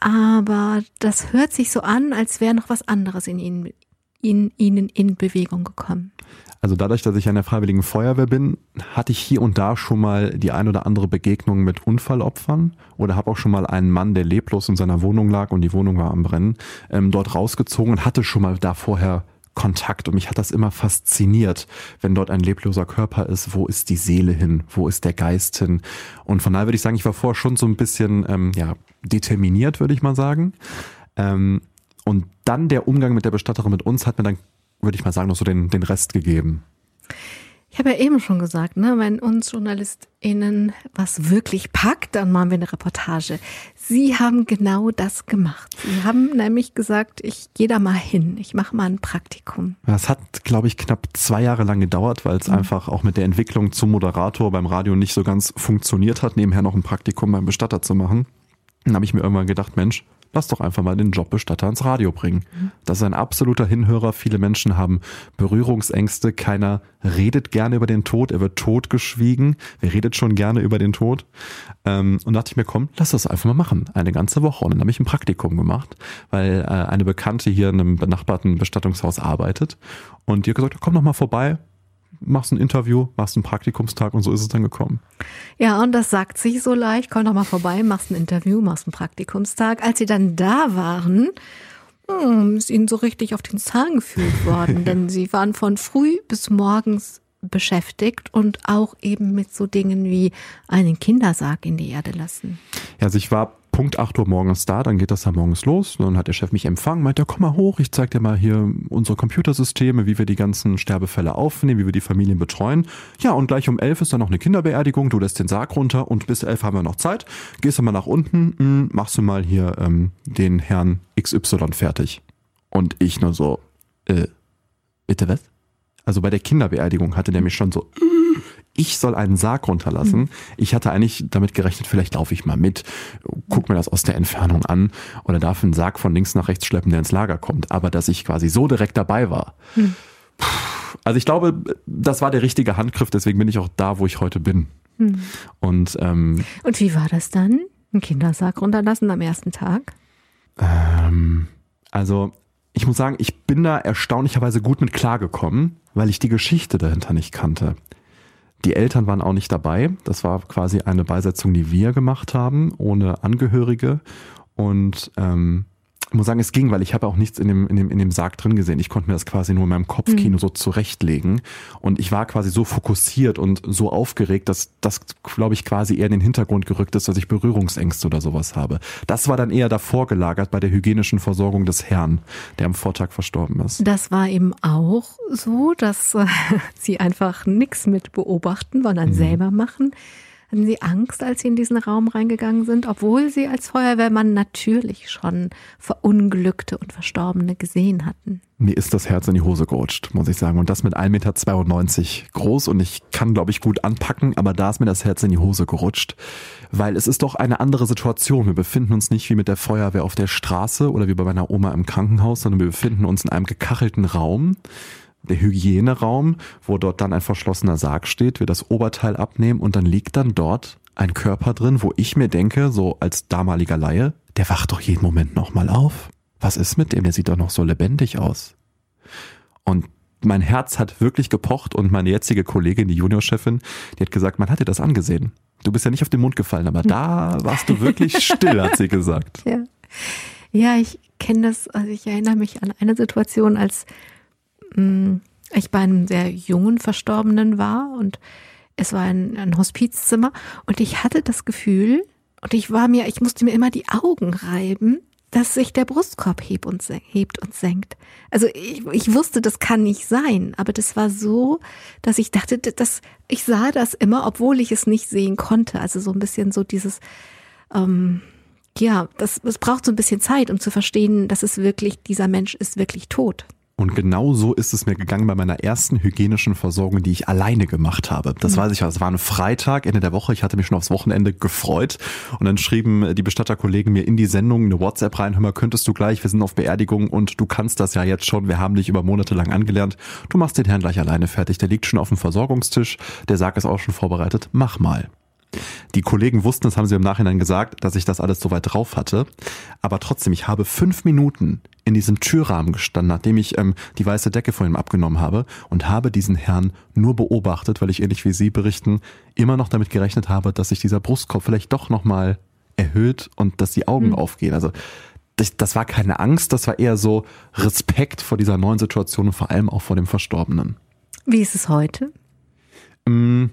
Aber das hört sich so an, als wäre noch was anderes in ihnen, in ihnen in Bewegung gekommen. Also dadurch, dass ich an der Freiwilligen Feuerwehr bin, hatte ich hier und da schon mal die ein oder andere Begegnung mit Unfallopfern oder habe auch schon mal einen Mann, der leblos in seiner Wohnung lag und die Wohnung war am Brennen, ähm, dort rausgezogen und hatte schon mal da vorher Kontakt. Und mich hat das immer fasziniert, wenn dort ein lebloser Körper ist, wo ist die Seele hin, wo ist der Geist hin? Und von daher würde ich sagen, ich war vorher schon so ein bisschen ähm, ja, determiniert, würde ich mal sagen. Ähm, und dann der Umgang mit der Bestatterin mit uns hat mir dann würde ich mal sagen, noch so den, den Rest gegeben. Ich habe ja eben schon gesagt, ne, wenn uns JournalistInnen was wirklich packt, dann machen wir eine Reportage. Sie haben genau das gemacht. Sie haben nämlich gesagt, ich gehe da mal hin, ich mache mal ein Praktikum. Das hat, glaube ich, knapp zwei Jahre lang gedauert, weil es mhm. einfach auch mit der Entwicklung zum Moderator beim Radio nicht so ganz funktioniert hat, nebenher noch ein Praktikum beim Bestatter zu machen. Dann habe ich mir irgendwann gedacht, Mensch, lass doch einfach mal den Jobbestatter ins Radio bringen. Das ist ein absoluter Hinhörer. Viele Menschen haben Berührungsängste. Keiner redet gerne über den Tod. Er wird totgeschwiegen. Wer redet schon gerne über den Tod? Ähm, und dachte ich mir, komm, lass das einfach mal machen. Eine ganze Woche. Und dann habe ich ein Praktikum gemacht, weil äh, eine Bekannte hier in einem benachbarten Bestattungshaus arbeitet. Und die hat gesagt, komm doch mal vorbei machst ein Interview, machst einen Praktikumstag und so ist es dann gekommen. Ja, und das sagt sich so leicht, komm doch mal vorbei, machst ein Interview, machst einen Praktikumstag. Als sie dann da waren, hm, ist ihnen so richtig auf den Zahn gefühlt worden, denn sie waren von früh bis morgens beschäftigt und auch eben mit so Dingen wie einen Kindersarg in die Erde lassen. Ja, also ich war Punkt 8 Uhr morgens da, dann geht das da morgens los. Dann hat der Chef mich empfangen, meint, ja, komm mal hoch, ich zeig dir mal hier unsere Computersysteme, wie wir die ganzen Sterbefälle aufnehmen, wie wir die Familien betreuen. Ja, und gleich um 11 ist dann noch eine Kinderbeerdigung, du lässt den Sarg runter und bis 11 haben wir noch Zeit. Gehst du mal nach unten, hm, machst du mal hier ähm, den Herrn XY fertig. Und ich nur so, äh, bitte was? Also bei der Kinderbeerdigung hatte der mich schon so, ich soll einen Sarg runterlassen. Mhm. Ich hatte eigentlich damit gerechnet, vielleicht laufe ich mal mit, guck mir das aus der Entfernung an oder darf ein Sarg von links nach rechts schleppen, der ins Lager kommt. Aber dass ich quasi so direkt dabei war. Mhm. Also ich glaube, das war der richtige Handgriff, deswegen bin ich auch da, wo ich heute bin. Mhm. Und, ähm, Und wie war das dann? Ein Kindersarg runterlassen am ersten Tag? Ähm, also ich muss sagen, ich bin da erstaunlicherweise gut mit klargekommen, weil ich die Geschichte dahinter nicht kannte. Die Eltern waren auch nicht dabei. Das war quasi eine Beisetzung, die wir gemacht haben, ohne Angehörige. Und ähm, ich muss sagen, es ging, weil ich habe auch nichts in dem, in, dem, in dem Sarg drin gesehen. Ich konnte mir das quasi nur in meinem Kopfkino mhm. so zurechtlegen. Und ich war quasi so fokussiert und so aufgeregt, dass das, glaube ich, quasi eher in den Hintergrund gerückt ist, dass ich Berührungsängste oder sowas habe. Das war dann eher davor gelagert bei der hygienischen Versorgung des Herrn, der am Vortag verstorben ist. Das war eben auch so, dass äh, sie einfach nichts mit beobachten, sondern mhm. selber machen. Hatten Sie Angst, als Sie in diesen Raum reingegangen sind, obwohl Sie als Feuerwehrmann natürlich schon Verunglückte und Verstorbene gesehen hatten? Mir ist das Herz in die Hose gerutscht, muss ich sagen. Und das mit 1,92 Meter groß und ich kann, glaube ich, gut anpacken, aber da ist mir das Herz in die Hose gerutscht. Weil es ist doch eine andere Situation. Wir befinden uns nicht wie mit der Feuerwehr auf der Straße oder wie bei meiner Oma im Krankenhaus, sondern wir befinden uns in einem gekachelten Raum der Hygieneraum, wo dort dann ein verschlossener Sarg steht, wir das Oberteil abnehmen und dann liegt dann dort ein Körper drin, wo ich mir denke, so als damaliger Laie, der wacht doch jeden Moment nochmal auf. Was ist mit dem? Der sieht doch noch so lebendig aus. Und mein Herz hat wirklich gepocht und meine jetzige Kollegin, die Juniorchefin, die hat gesagt, man hat dir das angesehen. Du bist ja nicht auf den Mund gefallen, aber da warst du wirklich still, hat sie gesagt. Ja, ja ich kenne das, also ich erinnere mich an eine Situation, als ich bei einem sehr jungen Verstorbenen war und es war ein, ein Hospizzimmer und ich hatte das Gefühl und ich war mir, ich musste mir immer die Augen reiben, dass sich der Brustkorb hebt und, hebt und senkt. Also ich, ich wusste, das kann nicht sein, aber das war so, dass ich dachte, dass ich sah das immer, obwohl ich es nicht sehen konnte. Also so ein bisschen so dieses, ähm, ja, das, es braucht so ein bisschen Zeit, um zu verstehen, dass es wirklich, dieser Mensch ist wirklich tot. Und genau so ist es mir gegangen bei meiner ersten hygienischen Versorgung, die ich alleine gemacht habe. Das mhm. weiß ich, es war ein Freitag, Ende der Woche. Ich hatte mich schon aufs Wochenende gefreut. Und dann schrieben die Bestatterkollegen mir in die Sendung eine WhatsApp rein, hör mal, könntest du gleich, wir sind auf Beerdigung und du kannst das ja jetzt schon, wir haben dich über Monate lang angelernt. Du machst den Herrn gleich alleine fertig. Der liegt schon auf dem Versorgungstisch, der Sarg ist auch schon vorbereitet, mach mal. Die Kollegen wussten, das haben sie im Nachhinein gesagt, dass ich das alles so weit drauf hatte. Aber trotzdem, ich habe fünf Minuten in diesem Türrahmen gestanden, nachdem ich ähm, die weiße Decke von ihm abgenommen habe und habe diesen Herrn nur beobachtet, weil ich ähnlich wie Sie berichten, immer noch damit gerechnet habe, dass sich dieser Brustkorb vielleicht doch nochmal erhöht und dass die Augen mhm. aufgehen. Also das, das war keine Angst, das war eher so Respekt vor dieser neuen Situation und vor allem auch vor dem Verstorbenen. Wie ist es heute? Ähm,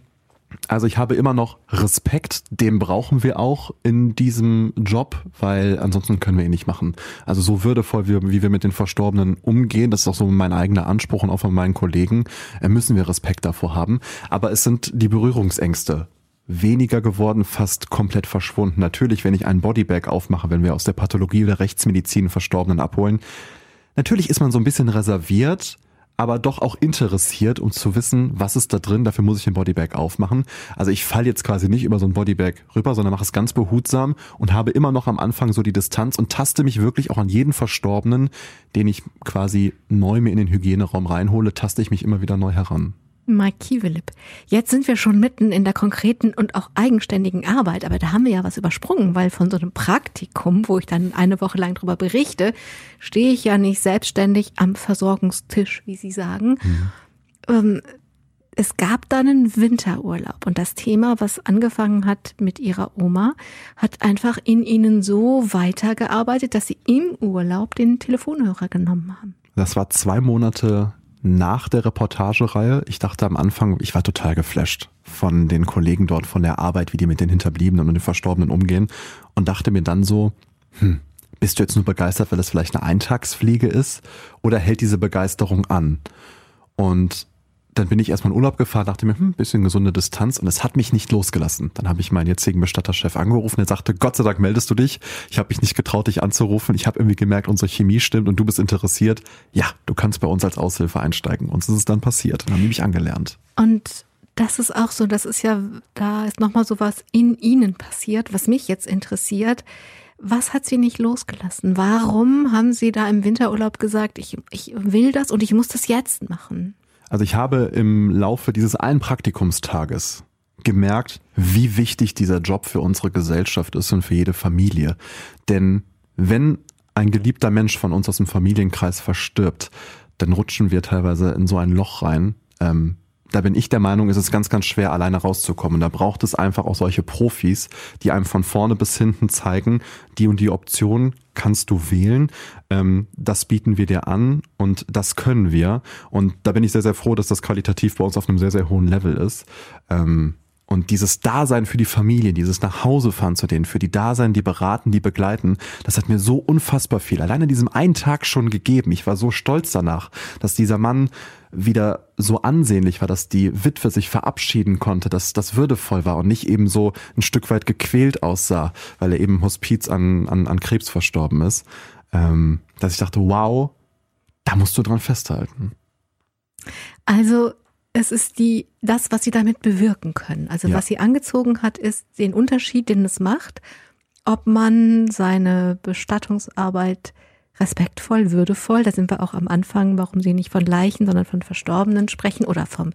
also ich habe immer noch Respekt, den brauchen wir auch in diesem Job, weil ansonsten können wir ihn nicht machen. Also so würdevoll, wie, wie wir mit den Verstorbenen umgehen, das ist auch so mein eigener Anspruch und auch von meinen Kollegen, äh, müssen wir Respekt davor haben. Aber es sind die Berührungsängste weniger geworden, fast komplett verschwunden. Natürlich, wenn ich einen Bodybag aufmache, wenn wir aus der Pathologie oder Rechtsmedizin Verstorbenen abholen, natürlich ist man so ein bisschen reserviert, aber doch auch interessiert, um zu wissen, was ist da drin. Dafür muss ich den Bodybag aufmachen. Also ich falle jetzt quasi nicht über so ein Bodybag rüber, sondern mache es ganz behutsam und habe immer noch am Anfang so die Distanz und taste mich wirklich auch an jeden Verstorbenen, den ich quasi neu mir in den Hygieneraum reinhole, taste ich mich immer wieder neu heran. Mike Kiewelip. Jetzt sind wir schon mitten in der konkreten und auch eigenständigen Arbeit, aber da haben wir ja was übersprungen, weil von so einem Praktikum, wo ich dann eine Woche lang drüber berichte, stehe ich ja nicht selbstständig am Versorgungstisch, wie Sie sagen. Mhm. Ähm, es gab dann einen Winterurlaub und das Thema, was angefangen hat mit ihrer Oma, hat einfach in ihnen so weitergearbeitet, dass sie im Urlaub den Telefonhörer genommen haben. Das war zwei Monate nach der Reportagereihe. Ich dachte am Anfang, ich war total geflasht von den Kollegen dort, von der Arbeit, wie die mit den Hinterbliebenen und den Verstorbenen umgehen und dachte mir dann so, hm, bist du jetzt nur begeistert, weil das vielleicht eine Eintagsfliege ist oder hält diese Begeisterung an? Und dann bin ich erstmal in Urlaub gefahren, dachte mir, hm, bisschen gesunde Distanz und es hat mich nicht losgelassen. Dann habe ich meinen jetzigen Bestatterchef angerufen, der sagte, Gott sei Dank meldest du dich. Ich habe mich nicht getraut, dich anzurufen. Ich habe irgendwie gemerkt, unsere Chemie stimmt und du bist interessiert. Ja, du kannst bei uns als Aushilfe einsteigen. Und so ist es dann passiert. Dann haben die mich angelernt. Und das ist auch so, das ist ja, da ist nochmal so was in Ihnen passiert, was mich jetzt interessiert. Was hat Sie nicht losgelassen? Warum haben Sie da im Winterurlaub gesagt, ich, ich will das und ich muss das jetzt machen? Also ich habe im Laufe dieses einen Praktikumstages gemerkt, wie wichtig dieser Job für unsere Gesellschaft ist und für jede Familie. Denn wenn ein geliebter Mensch von uns aus dem Familienkreis verstirbt, dann rutschen wir teilweise in so ein Loch rein, ähm, da bin ich der Meinung, ist es ganz, ganz schwer, alleine rauszukommen. Da braucht es einfach auch solche Profis, die einem von vorne bis hinten zeigen, die und die Option kannst du wählen. Ähm, das bieten wir dir an und das können wir. Und da bin ich sehr, sehr froh, dass das qualitativ bei uns auf einem sehr, sehr hohen Level ist. Ähm, und dieses Dasein für die Familie, dieses Nachhausefahren zu denen, für die Dasein, die beraten, die begleiten, das hat mir so unfassbar viel allein in diesem einen Tag schon gegeben. Ich war so stolz danach, dass dieser Mann wieder so ansehnlich war, dass die Witwe sich verabschieden konnte, dass das würdevoll war und nicht eben so ein Stück weit gequält aussah, weil er eben Hospiz an, an, an Krebs verstorben ist. Ähm, dass ich dachte, wow, da musst du dran festhalten. Also es ist die, das, was sie damit bewirken können. Also ja. was sie angezogen hat, ist den Unterschied, den es macht, ob man seine Bestattungsarbeit respektvoll, würdevoll, da sind wir auch am Anfang, warum sie nicht von Leichen, sondern von Verstorbenen sprechen oder vom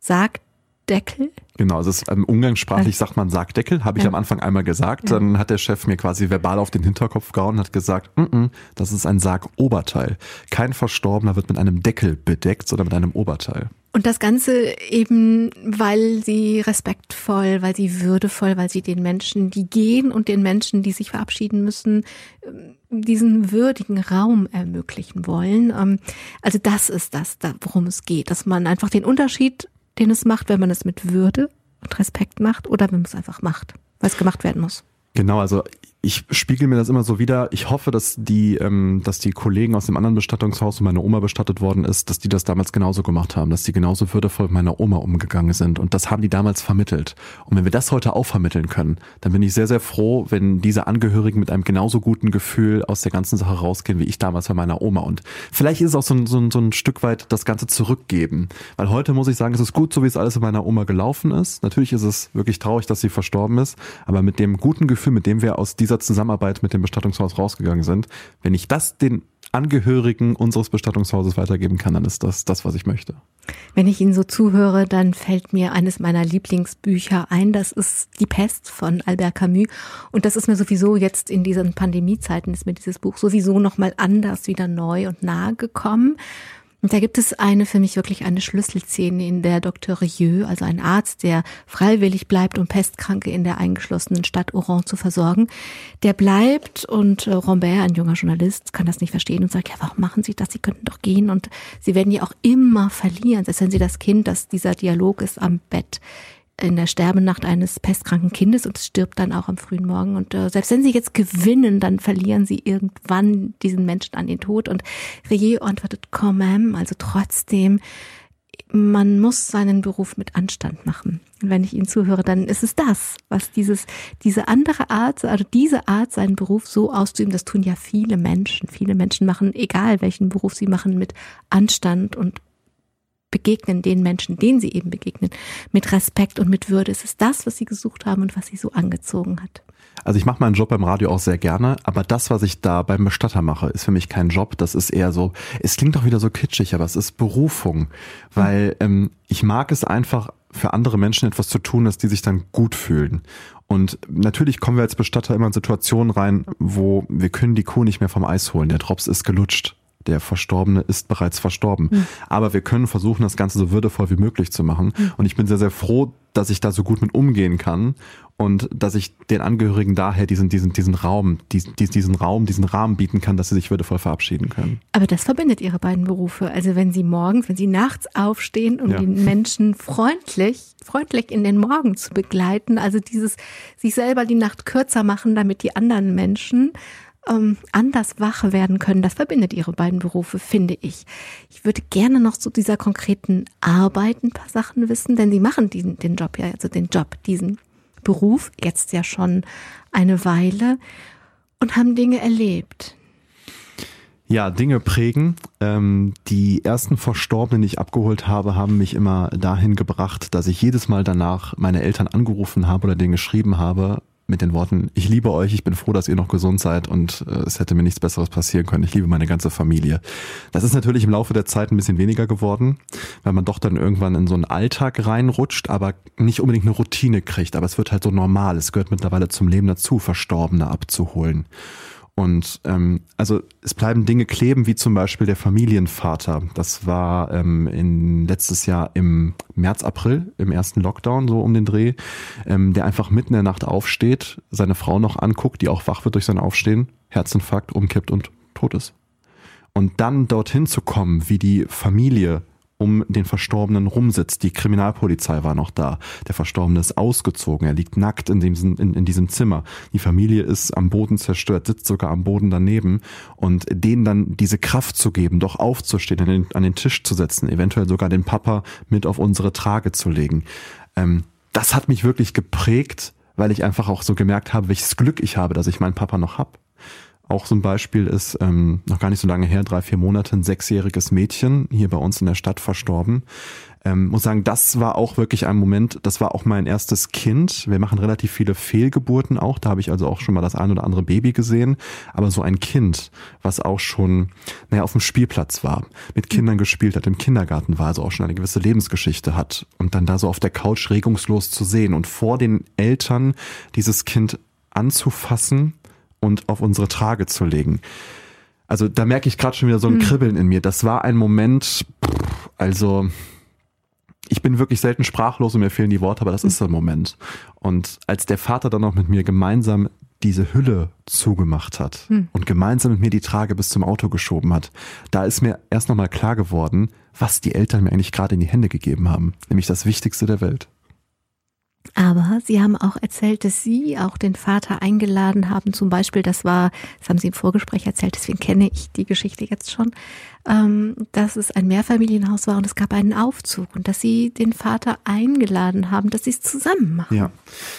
Sargdeckel. Genau, also ist, ähm, umgangssprachlich sagt man Sargdeckel, habe ich ja. am Anfang einmal gesagt. Ja. Dann hat der Chef mir quasi verbal auf den Hinterkopf gehauen und hat gesagt, mm -mm, das ist ein Sargoberteil. Kein Verstorbener wird mit einem Deckel bedeckt, sondern mit einem Oberteil. Und das Ganze eben, weil sie respektvoll, weil sie würdevoll, weil sie den Menschen, die gehen und den Menschen, die sich verabschieden müssen, ähm, diesen würdigen Raum ermöglichen wollen. Ähm, also das ist das, worum es geht, dass man einfach den Unterschied, den es macht, wenn man es mit Würde und Respekt macht oder wenn man es einfach macht, weil es gemacht werden muss. Genau, also ich spiegel mir das immer so wieder. Ich hoffe, dass die, ähm, dass die Kollegen aus dem anderen Bestattungshaus, wo meine Oma bestattet worden ist, dass die das damals genauso gemacht haben, dass die genauso würdevoll mit meiner Oma umgegangen sind. Und das haben die damals vermittelt. Und wenn wir das heute auch vermitteln können, dann bin ich sehr, sehr froh, wenn diese Angehörigen mit einem genauso guten Gefühl aus der ganzen Sache rausgehen, wie ich damals bei meiner Oma. Und vielleicht ist es auch so ein, so ein, so ein Stück weit das Ganze zurückgeben. Weil heute muss ich sagen, es ist gut, so wie es alles in meiner Oma gelaufen ist. Natürlich ist es wirklich traurig, dass sie verstorben ist. Aber mit dem guten Gefühl, mit dem wir aus dieser dieser Zusammenarbeit mit dem Bestattungshaus rausgegangen sind. Wenn ich das den Angehörigen unseres Bestattungshauses weitergeben kann, dann ist das das, was ich möchte. Wenn ich Ihnen so zuhöre, dann fällt mir eines meiner Lieblingsbücher ein. Das ist Die Pest von Albert Camus. Und das ist mir sowieso jetzt in diesen Pandemiezeiten ist mir dieses Buch sowieso nochmal anders wieder neu und nahe gekommen. Und da gibt es eine für mich wirklich eine Schlüsselszene, in der Dr. Rieu, also ein Arzt, der freiwillig bleibt, um Pestkranke in der eingeschlossenen Stadt Oran zu versorgen, der bleibt und äh, Rombert, ein junger Journalist, kann das nicht verstehen und sagt, ja, warum machen Sie das? Sie könnten doch gehen und Sie werden ja auch immer verlieren, selbst wenn Sie das Kind, dass dieser Dialog ist am Bett in der Sterbenacht eines pestkranken Kindes und es stirbt dann auch am frühen Morgen. Und äh, selbst wenn sie jetzt gewinnen, dann verlieren sie irgendwann diesen Menschen an den Tod. Und Rieu antwortet quand même, also trotzdem, man muss seinen Beruf mit Anstand machen. Und wenn ich Ihnen zuhöre, dann ist es das, was dieses, diese andere Art, also diese Art, seinen Beruf so auszuüben, das tun ja viele Menschen. Viele Menschen machen, egal welchen Beruf sie machen, mit Anstand und begegnen den Menschen, denen sie eben begegnen, mit Respekt und mit Würde. Es ist das, was sie gesucht haben und was sie so angezogen hat. Also ich mache meinen Job beim Radio auch sehr gerne, aber das, was ich da beim Bestatter mache, ist für mich kein Job. Das ist eher so, es klingt doch wieder so kitschig, aber es ist Berufung, weil ähm, ich mag es einfach für andere Menschen etwas zu tun, dass die sich dann gut fühlen. Und natürlich kommen wir als Bestatter immer in Situationen rein, wo wir können die Kuh nicht mehr vom Eis holen. Der Drops ist gelutscht Der Verstorbene ist bereits verstorben. Mhm. Aber wir können versuchen, das Ganze so würdevoll wie möglich zu machen. Mhm. Und ich bin sehr, sehr froh, dass ich da so gut mit umgehen kann und dass ich den Angehörigen daher diesen, diesen, diesen Raum, diesen, diesen Raum, diesen Rahmen bieten kann, dass sie sich würdevoll verabschieden können. Aber das verbindet Ihre beiden Berufe. Also wenn Sie morgens, wenn Sie nachts aufstehen, um ja. die Menschen freundlich, freundlich in den Morgen zu begleiten, also dieses sich selber die Nacht kürzer machen, damit die anderen Menschen ähm, anders wach werden können, das verbindet Ihre beiden Berufe, finde ich. Ich würde gerne noch zu dieser konkreten Arbeit ein paar Sachen wissen, denn Sie machen diesen, den Job ja, also den Job, diesen Beruf, jetzt ja schon eine Weile und haben Dinge erlebt. Ja, Dinge prägen. Ähm, die ersten Verstorbenen, die ich abgeholt habe, haben mich immer dahin gebracht, dass ich jedes Mal danach meine Eltern angerufen habe oder denen geschrieben habe, mit den Worten, ich liebe euch, ich bin froh, dass ihr noch gesund seid und äh, es hätte mir nichts Besseres passieren können. Ich liebe meine ganze Familie. Das ist natürlich im Laufe der Zeit ein bisschen weniger geworden, weil man doch dann irgendwann in so einen Alltag reinrutscht, aber nicht unbedingt eine Routine kriegt. Aber es wird halt so normal. Es gehört mittlerweile zum Leben dazu, Verstorbene abzuholen. Und ähm, also es bleiben Dinge kleben, wie zum Beispiel der Familienvater. Das war ähm, in letztes Jahr im März, April, im ersten Lockdown, so um den Dreh, ähm, der einfach mitten in der Nacht aufsteht, seine Frau noch anguckt, die auch wach wird durch sein Aufstehen, Herzinfarkt, umkippt und tot ist. Und dann dorthin zu kommen, wie die Familie um den Verstorbenen rumsitzt. Die Kriminalpolizei war noch da. Der Verstorbene ist ausgezogen. Er liegt nackt in, dem, in, in diesem Zimmer. Die Familie ist am Boden zerstört, sitzt sogar am Boden daneben. Und denen dann diese Kraft zu geben, doch aufzustehen, an den, an den Tisch zu setzen, eventuell sogar den Papa mit auf unsere Trage zu legen. Ähm, das hat mich wirklich geprägt, weil ich einfach auch so gemerkt habe, welches Glück ich habe, dass ich meinen Papa noch hab. Auch so ein Beispiel ist ähm, noch gar nicht so lange her, drei, vier Monate, ein sechsjähriges Mädchen hier bei uns in der Stadt verstorben. Ähm, muss sagen, das war auch wirklich ein Moment, das war auch mein erstes Kind. Wir machen relativ viele Fehlgeburten auch, da habe ich also auch schon mal das ein oder andere Baby gesehen. Aber so ein Kind, was auch schon, naja, auf dem Spielplatz war, mit Kindern gespielt hat, im Kindergarten war, also auch schon eine gewisse Lebensgeschichte hat und dann da so auf der Couch regungslos zu sehen und vor den Eltern dieses Kind anzufassen und auf unsere Trage zu legen. Also da merke ich gerade schon wieder so ein hm. Kribbeln in mir. Das war ein Moment, also ich bin wirklich selten sprachlos und mir fehlen die Worte, aber das ist so ein Moment. Und als der Vater dann noch mit mir gemeinsam diese Hülle zugemacht hat hm. und gemeinsam mit mir die Trage bis zum Auto geschoben hat, da ist mir erst nochmal klar geworden, was die Eltern mir eigentlich gerade in die Hände gegeben haben, nämlich das Wichtigste der Welt. Aber Sie haben auch erzählt, dass Sie auch den Vater eingeladen haben. Zum Beispiel, das war, das haben Sie im Vorgespräch erzählt, deswegen kenne ich die Geschichte jetzt schon, ähm, dass es ein Mehrfamilienhaus war und es gab einen Aufzug und dass Sie den Vater eingeladen haben, dass Sie es zusammen machen. Ja,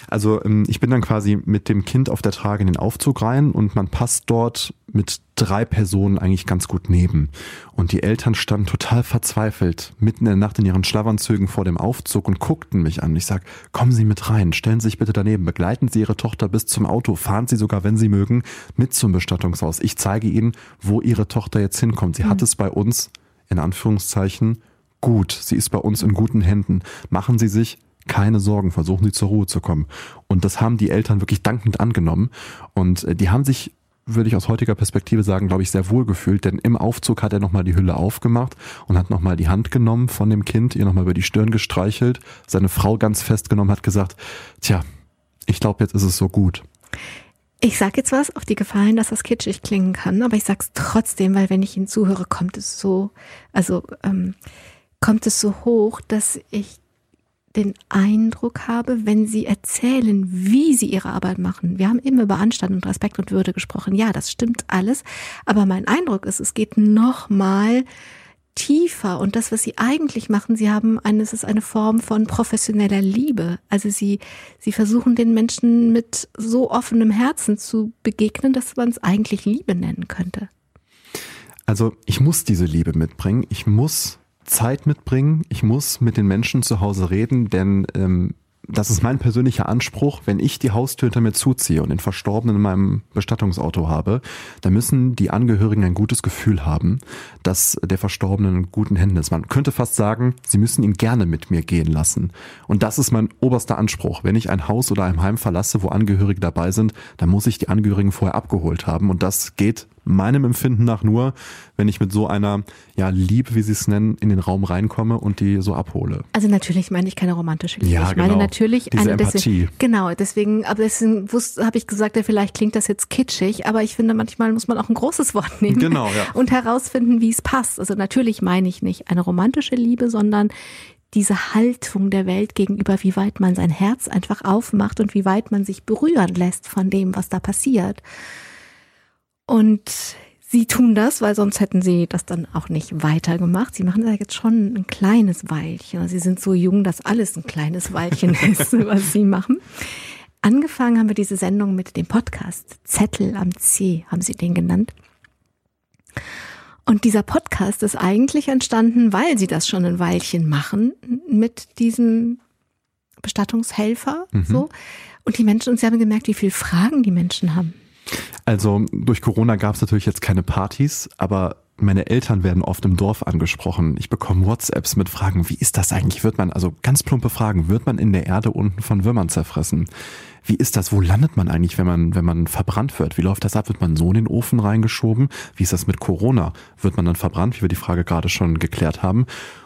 also ähm, ich bin dann quasi mit dem Kind auf der Trage in den Aufzug rein und man passt dort mit drei Personen eigentlich ganz gut neben. Und die Eltern standen total verzweifelt, mitten in der Nacht in ihren Schlafanzügen vor dem Aufzug und guckten mich an. Ich sag, kommen Sie mit rein, stellen Sie sich bitte daneben, begleiten Sie Ihre Tochter bis zum Auto, fahren Sie sogar, wenn Sie mögen, mit zum Bestattungshaus. Ich zeige Ihnen, wo Ihre Tochter jetzt hinkommt. Sie mhm. hat es bei uns, in Anführungszeichen, gut. Sie ist bei uns in guten Händen. Machen Sie sich keine Sorgen, versuchen Sie zur Ruhe zu kommen. Und das haben die Eltern wirklich dankend angenommen. Und äh, die haben sich würde ich aus heutiger Perspektive sagen, glaube ich, sehr wohl gefühlt, denn im Aufzug hat er nochmal die Hülle aufgemacht und hat nochmal die Hand genommen von dem Kind, ihr nochmal über die Stirn gestreichelt, seine Frau ganz festgenommen, hat gesagt, tja, ich glaube, jetzt ist es so gut. Ich sage jetzt was auf die Gefallen, dass das kitschig klingen kann, aber ich sag's trotzdem, weil wenn ich Ihnen zuhöre, kommt es so, also ähm, kommt es so hoch, dass ich den Eindruck habe, wenn Sie erzählen, wie Sie Ihre Arbeit machen. Wir haben immer über Anstand und Respekt und Würde gesprochen. Ja, das stimmt alles. Aber mein Eindruck ist, es geht noch mal tiefer und das, was Sie eigentlich machen, Sie haben eine, es ist eine Form von professioneller Liebe. Also Sie, Sie versuchen den Menschen mit so offenem Herzen zu begegnen, dass man es eigentlich Liebe nennen könnte. Also ich muss diese Liebe mitbringen. Ich muss Zeit mitbringen. Ich muss mit den Menschen zu Hause reden, denn ähm, das ist mein persönlicher Anspruch, wenn ich die Haustür hinter mir zuziehe und den Verstorbenen in meinem Bestattungsauto habe, dann müssen die Angehörigen ein gutes Gefühl haben, dass der Verstorbene in guten Händen ist. Man könnte fast sagen, sie müssen ihn gerne mit mir gehen lassen. Und das ist mein oberster Anspruch. Wenn ich ein Haus oder ein Heim verlasse, wo Angehörige dabei sind, dann muss ich die Angehörigen vorher abgeholt haben. Und das geht meinem Empfinden nach nur, wenn ich mit so einer ja, Liebe, wie Sie es nennen, in den Raum reinkomme und die so abhole. Also natürlich meine ich keine romantische Liebe. Ja, ich meine genau. natürlich Diese eine Empathie. Deswegen, genau, deswegen, aber deswegen habe ich gesagt, ja, vielleicht klingt das jetzt kitschig, aber ich finde, manchmal muss man auch ein großes Wort nehmen Genau, ja. und herausfinden, wie es passt. Also natürlich meine ich nicht eine romantische Liebe, sondern diese Haltung der Welt gegenüber, wie weit man sein Herz einfach aufmacht und wie weit man sich berühren lässt von dem, was da passiert. Und sie tun das, weil sonst hätten sie das dann auch nicht weitergemacht. Sie machen da jetzt schon ein kleines Weilchen. Also sie sind so jung, dass alles ein kleines Weilchen ist, was sie machen. Angefangen haben wir diese Sendung mit dem Podcast Zettel am C, haben sie den genannt. Und dieser Podcast ist eigentlich entstanden, weil sie das schon ein Weilchen machen mit diesem Bestattungshelfer, Mhm. so. Und die Menschen, und sie haben gemerkt, wie viele Fragen die Menschen haben. Also durch Corona gab es natürlich jetzt keine Partys, aber meine Eltern werden oft im Dorf angesprochen. Ich bekomme WhatsApps mit Fragen, wie ist das eigentlich? Wird man, also ganz plumpe Fragen, wird man in der Erde unten von Würmern zerfressen? Wie ist das? Wo landet man eigentlich, wenn man, wenn man verbrannt wird? Wie läuft das ab? Wird man so in den Ofen reingeschoben? Wie ist das mit Corona? Wird man dann verbrannt, wie wir die Frage gerade schon geklärt haben?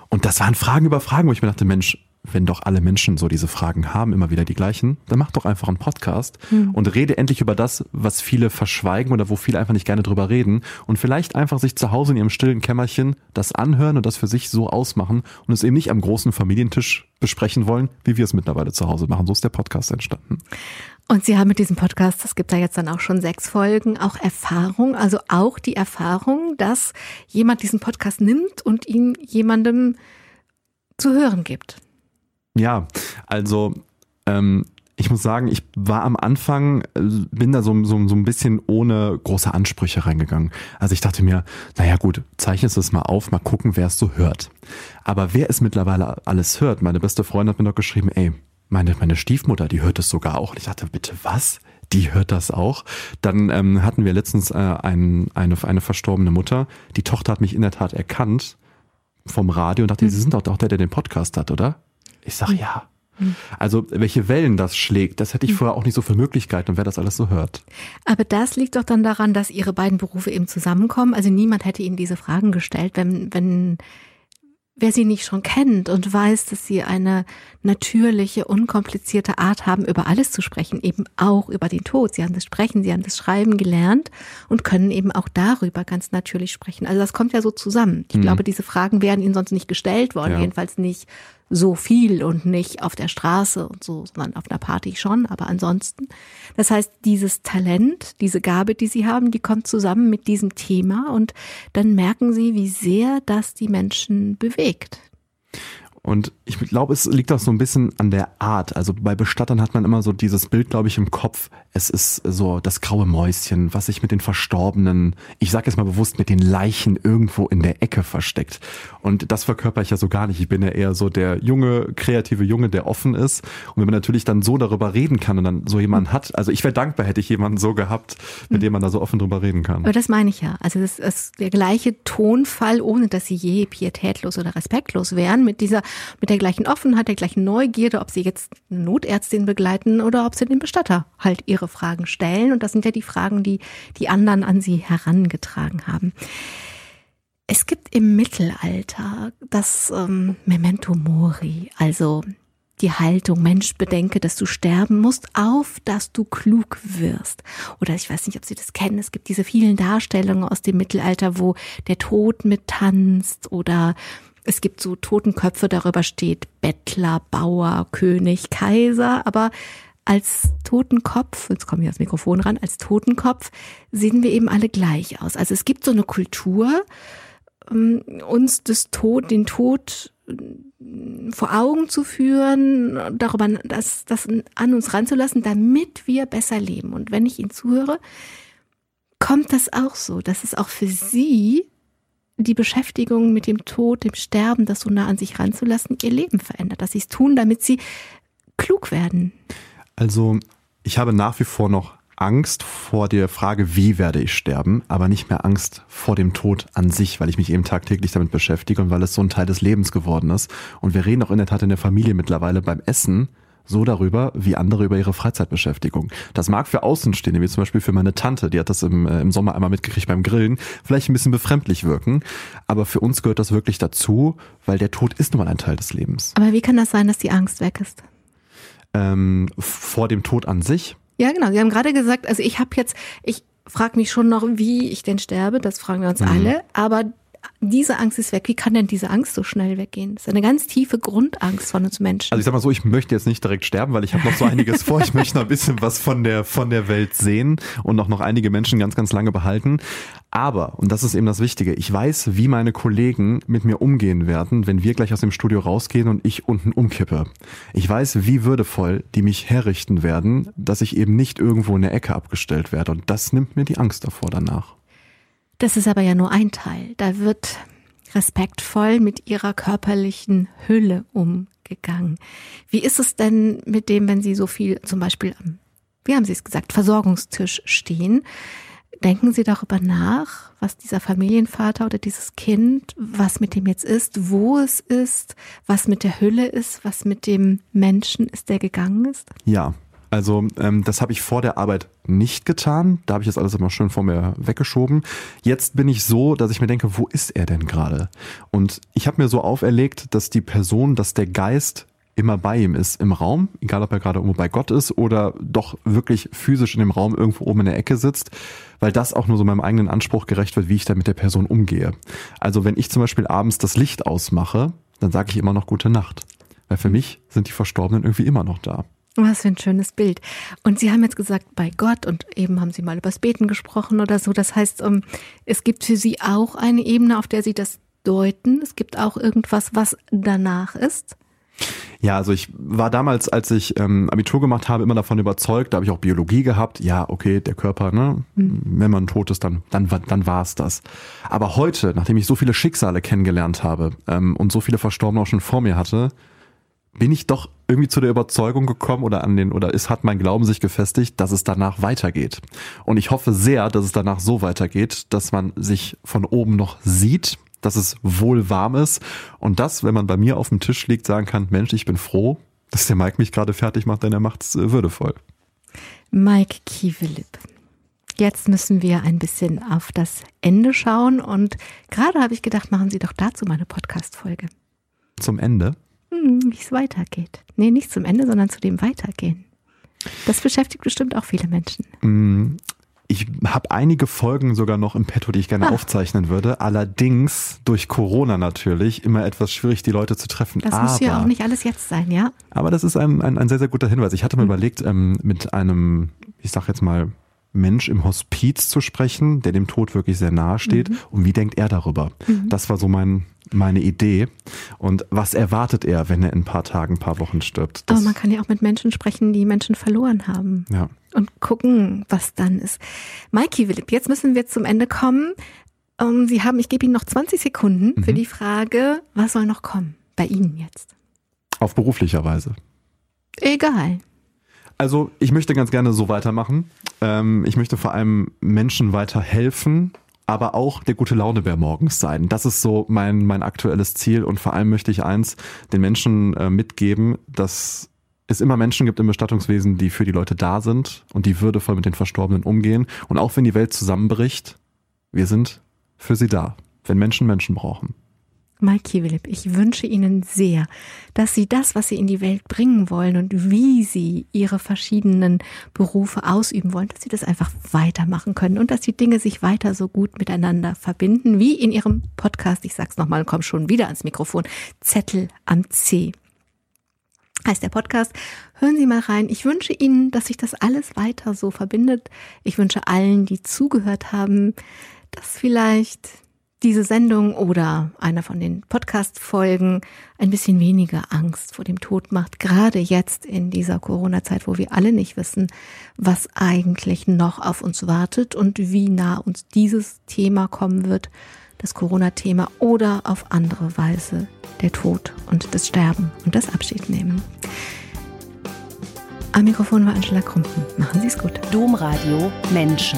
Und das waren Fragen über Fragen, wo ich mir dachte, Mensch, wenn doch alle Menschen so diese Fragen haben, immer wieder die gleichen, dann mach doch einfach einen Podcast und rede endlich über das, was viele verschweigen oder wo viele einfach nicht gerne drüber reden und vielleicht einfach sich zu Hause in ihrem stillen Kämmerchen das anhören und das für sich so ausmachen und es eben nicht am großen Familientisch besprechen wollen, wie wir es mittlerweile zu Hause machen. So ist der Podcast entstanden. Und Sie haben mit diesem Podcast, das gibt da jetzt dann auch schon sechs Folgen, auch Erfahrung, also auch die Erfahrung, dass jemand diesen Podcast nimmt und ihn jemandem zu hören gibt. Ja, also ähm, ich muss sagen, ich war am Anfang, äh, bin da so, so, so ein bisschen ohne große Ansprüche reingegangen. Also ich dachte mir, naja gut, zeichne es mal auf, mal gucken, wer es so hört. Aber wer es mittlerweile alles hört, meine beste Freundin hat mir noch geschrieben, ey, meine, meine Stiefmutter, die hört es sogar auch. Und ich dachte, bitte was? Die hört das auch. Dann ähm, hatten wir letztens äh, ein, eine, eine verstorbene Mutter. Die Tochter hat mich in der Tat erkannt vom Radio und dachte, Sie sind doch auch der, der den Podcast hat, oder? Ich sag ja. Also welche Wellen das schlägt, das hätte ich vorher auch nicht so für Möglichkeiten, wer das alles so hört. Aber das liegt doch dann daran, dass Ihre beiden Berufe eben zusammenkommen. Also niemand hätte Ihnen diese Fragen gestellt, wenn, wenn wer Sie nicht schon kennt und weiß, dass Sie eine natürliche, unkomplizierte Art haben, über alles zu sprechen, eben auch über den Tod. Sie haben das Sprechen, Sie haben das Schreiben gelernt und können eben auch darüber ganz natürlich sprechen. Also das kommt ja so zusammen. Ich glaube, diese Fragen wären Ihnen sonst nicht gestellt worden, Ja. jedenfalls nicht so viel und nicht auf der Straße und so, sondern auf einer Party schon, aber ansonsten. Das heißt, dieses Talent, diese Gabe, die Sie haben, die kommt zusammen mit diesem Thema und dann merken Sie, wie sehr das die Menschen bewegt. Und ich glaube, es liegt auch so ein bisschen an der Art. Also bei Bestattern hat man immer so dieses Bild, glaube ich, im Kopf. Es ist so das graue Mäuschen, was sich mit den Verstorbenen, ich sage jetzt mal bewusst, mit den Leichen irgendwo in der Ecke versteckt. Und das verkörper ich ja so gar nicht. Ich bin ja eher so der junge, kreative Junge, der offen ist. Und wenn man natürlich dann so darüber reden kann und dann so jemanden hat, also ich wäre dankbar, hätte ich jemanden so gehabt, mit dem man da so offen drüber reden kann. Aber das meine ich ja. Also das ist der gleiche Tonfall, ohne dass sie je pietätlos oder respektlos wären, mit dieser, mit der gleichen Offenheit, der gleichen Neugierde, ob sie jetzt eine Notärztin begleiten oder ob sie den Bestatter halt ihre Fragen stellen. Und das sind ja die Fragen, die die anderen an sie herangetragen haben. Es gibt im Mittelalter das ähm, Memento Mori, also die Haltung, Mensch, bedenke, dass du sterben musst, auf dass du klug wirst. Oder ich weiß nicht, ob Sie das kennen, es gibt diese vielen Darstellungen aus dem Mittelalter, wo der Tod mittanzt oder es gibt so Totenköpfe, darüber steht Bettler, Bauer, König, Kaiser, aber als Totenkopf, jetzt komme ich ans Mikrofon ran, als Totenkopf sehen wir eben alle gleich aus. Also es gibt so eine Kultur, ähm, uns das Tod, den Tod äh, vor Augen zu führen, darüber das, das an uns ranzulassen, damit wir besser leben. Und wenn ich Ihnen zuhöre, kommt das auch so, dass es auch für Sie die Beschäftigung mit dem Tod, dem Sterben, das so nah an sich ranzulassen, ihr Leben verändert, dass sie es tun, damit sie klug werden. Also ich habe nach wie vor noch Angst vor der Frage, wie werde ich sterben, aber nicht mehr Angst vor dem Tod an sich, weil ich mich eben tagtäglich damit beschäftige und weil es so ein Teil des Lebens geworden ist. Und wir reden auch in der Tat in der Familie mittlerweile beim Essen so darüber, wie andere über ihre Freizeitbeschäftigung. Das mag für Außenstehende, wie zum Beispiel für meine Tante, die hat das im, äh, im Sommer einmal mitgekriegt beim Grillen, vielleicht ein bisschen befremdlich wirken. Aber für uns gehört das wirklich dazu, weil der Tod ist nun mal ein Teil des Lebens. Aber wie kann das sein, dass die Angst weg ist? Ähm, vor dem Tod an sich. Ja, genau. Sie haben gerade gesagt, also ich habe jetzt, ich frage mich schon noch, wie ich denn sterbe, das fragen wir uns mhm. alle, aber diese Angst ist weg. Wie kann denn diese Angst so schnell weggehen? Das ist eine ganz tiefe Grundangst von uns Menschen. Also ich sag mal so, ich möchte jetzt nicht direkt sterben, weil ich habe noch so einiges vor. Ich möchte noch ein bisschen was von der, von der Welt sehen und auch noch einige Menschen ganz, ganz lange behalten. Aber, und das ist eben das Wichtige, ich weiß, wie meine Kollegen mit mir umgehen werden, wenn wir gleich aus dem Studio rausgehen und ich unten umkippe. Ich weiß, wie würdevoll die mich herrichten werden, dass ich eben nicht irgendwo in der Ecke abgestellt werde. Und das nimmt mir die Angst davor danach. Das ist aber ja nur ein Teil. Da wird respektvoll mit ihrer körperlichen Hülle umgegangen. Wie ist es denn mit dem, wenn Sie so viel zum Beispiel am, wie haben Sie es gesagt, Versorgungstisch stehen? Denken Sie darüber nach, was dieser Familienvater oder dieses Kind, was mit dem jetzt ist, wo es ist, was mit der Hülle ist, was mit dem Menschen ist, der gegangen ist? Ja, also ähm, das habe ich vor der Arbeit nicht getan. Da habe ich das alles immer schön vor mir weggeschoben. Jetzt bin ich so, dass ich mir denke, wo ist er denn gerade? Und ich habe mir so auferlegt, dass die Person, dass der Geist immer bei ihm ist im Raum, egal ob er gerade irgendwo bei Gott ist oder doch wirklich physisch in dem Raum irgendwo oben in der Ecke sitzt, weil das auch nur so meinem eigenen Anspruch gerecht wird, wie ich da mit der Person umgehe. Also wenn ich zum Beispiel abends das Licht ausmache, dann sage ich immer noch gute Nacht. Weil für mich sind die Verstorbenen irgendwie immer noch da. Was für ein schönes Bild. Und Sie haben jetzt gesagt, bei Gott und eben haben Sie mal übers Beten gesprochen oder so. Das heißt, ähm, es gibt für Sie auch eine Ebene, auf der Sie das deuten. Es gibt auch irgendwas, was danach ist. Ja, also ich war damals, als ich ähm, Abitur gemacht habe, immer davon überzeugt, da habe ich auch Biologie gehabt, ja, okay, der Körper, ne, mhm. wenn man tot ist, dann, dann, dann war es das. Aber heute, nachdem ich so viele Schicksale kennengelernt habe ähm, und so viele Verstorbene auch schon vor mir hatte, bin ich doch irgendwie zu der Überzeugung gekommen oder an den oder es hat mein Glauben sich gefestigt, dass es danach weitergeht. Und ich hoffe sehr, dass es danach so weitergeht, dass man sich von oben noch sieht, dass es wohl warm ist und das, wenn man bei mir auf dem Tisch liegt, sagen kann, Mensch, ich bin froh, dass der Mike mich gerade fertig macht, denn er macht es äh, würdevoll. Mike Kievelip. Jetzt müssen wir ein bisschen auf das Ende schauen und gerade habe ich gedacht, machen Sie doch dazu mal eine Podcast-Folge. Zum Ende? Hm, wie es weitergeht. Nee, nicht zum Ende, sondern zu dem Weitergehen. Das beschäftigt bestimmt auch viele Menschen. Hm, ich habe einige Folgen sogar noch im Petto, die ich gerne ah. aufzeichnen würde. Allerdings durch Corona natürlich immer etwas schwierig, die Leute zu treffen. Das muss ja auch nicht alles jetzt sein, ja? Aber das ist ein, ein, ein sehr, sehr guter Hinweis. Ich hatte mir hm. überlegt, ähm, mit einem, ich sag jetzt mal, Mensch im Hospiz zu sprechen, der dem Tod wirklich sehr nahe steht. Mhm. Und wie denkt er darüber? Mhm. Das war so mein, meine Idee. Und was erwartet er, wenn er in ein paar Tagen, ein paar Wochen stirbt? Das Aber man kann ja auch mit Menschen sprechen, die Menschen verloren haben. Ja. Und gucken, was dann ist. Mikey Philipp, jetzt müssen wir zum Ende kommen. Ähm, Sie haben, ich gebe Ihnen noch 20 Sekunden mhm. für die Frage, was soll noch kommen bei Ihnen jetzt? Auf beruflicher Weise. Egal. Also ich möchte ganz gerne so weitermachen. Ähm, ich möchte vor allem Menschen weiterhelfen, aber auch der gute Launebär morgens sein. Das ist so mein, mein aktuelles Ziel und vor allem möchte ich eins den Menschen äh, mitgeben, dass es immer Menschen gibt im Bestattungswesen, die für die Leute da sind und die würdevoll mit den Verstorbenen umgehen. Und auch wenn die Welt zusammenbricht, wir sind für sie da, wenn Menschen Menschen brauchen. Maiki Philipp, ich wünsche Ihnen sehr, dass Sie das, was Sie in die Welt bringen wollen und wie Sie Ihre verschiedenen Berufe ausüben wollen, dass Sie das einfach weitermachen können und dass die Dinge sich weiter so gut miteinander verbinden, wie in Ihrem Podcast, ich sag's nochmal, komm schon wieder ans Mikrofon, Zettel am C. Heißt der Podcast. Hören Sie mal rein. Ich wünsche Ihnen, dass sich das alles weiter so verbindet. Ich wünsche allen, die zugehört haben, dass vielleicht diese Sendung oder einer von den Podcast-Folgen ein bisschen weniger Angst vor dem Tod macht, gerade jetzt in dieser Corona-Zeit, wo wir alle nicht wissen, was eigentlich noch auf uns wartet und wie nah uns dieses Thema kommen wird, das Corona-Thema oder auf andere Weise der Tod und das Sterben und das Abschiednehmen. Am Mikrofon war Angela Krumpen. Machen Sie es gut. Domradio Menschen.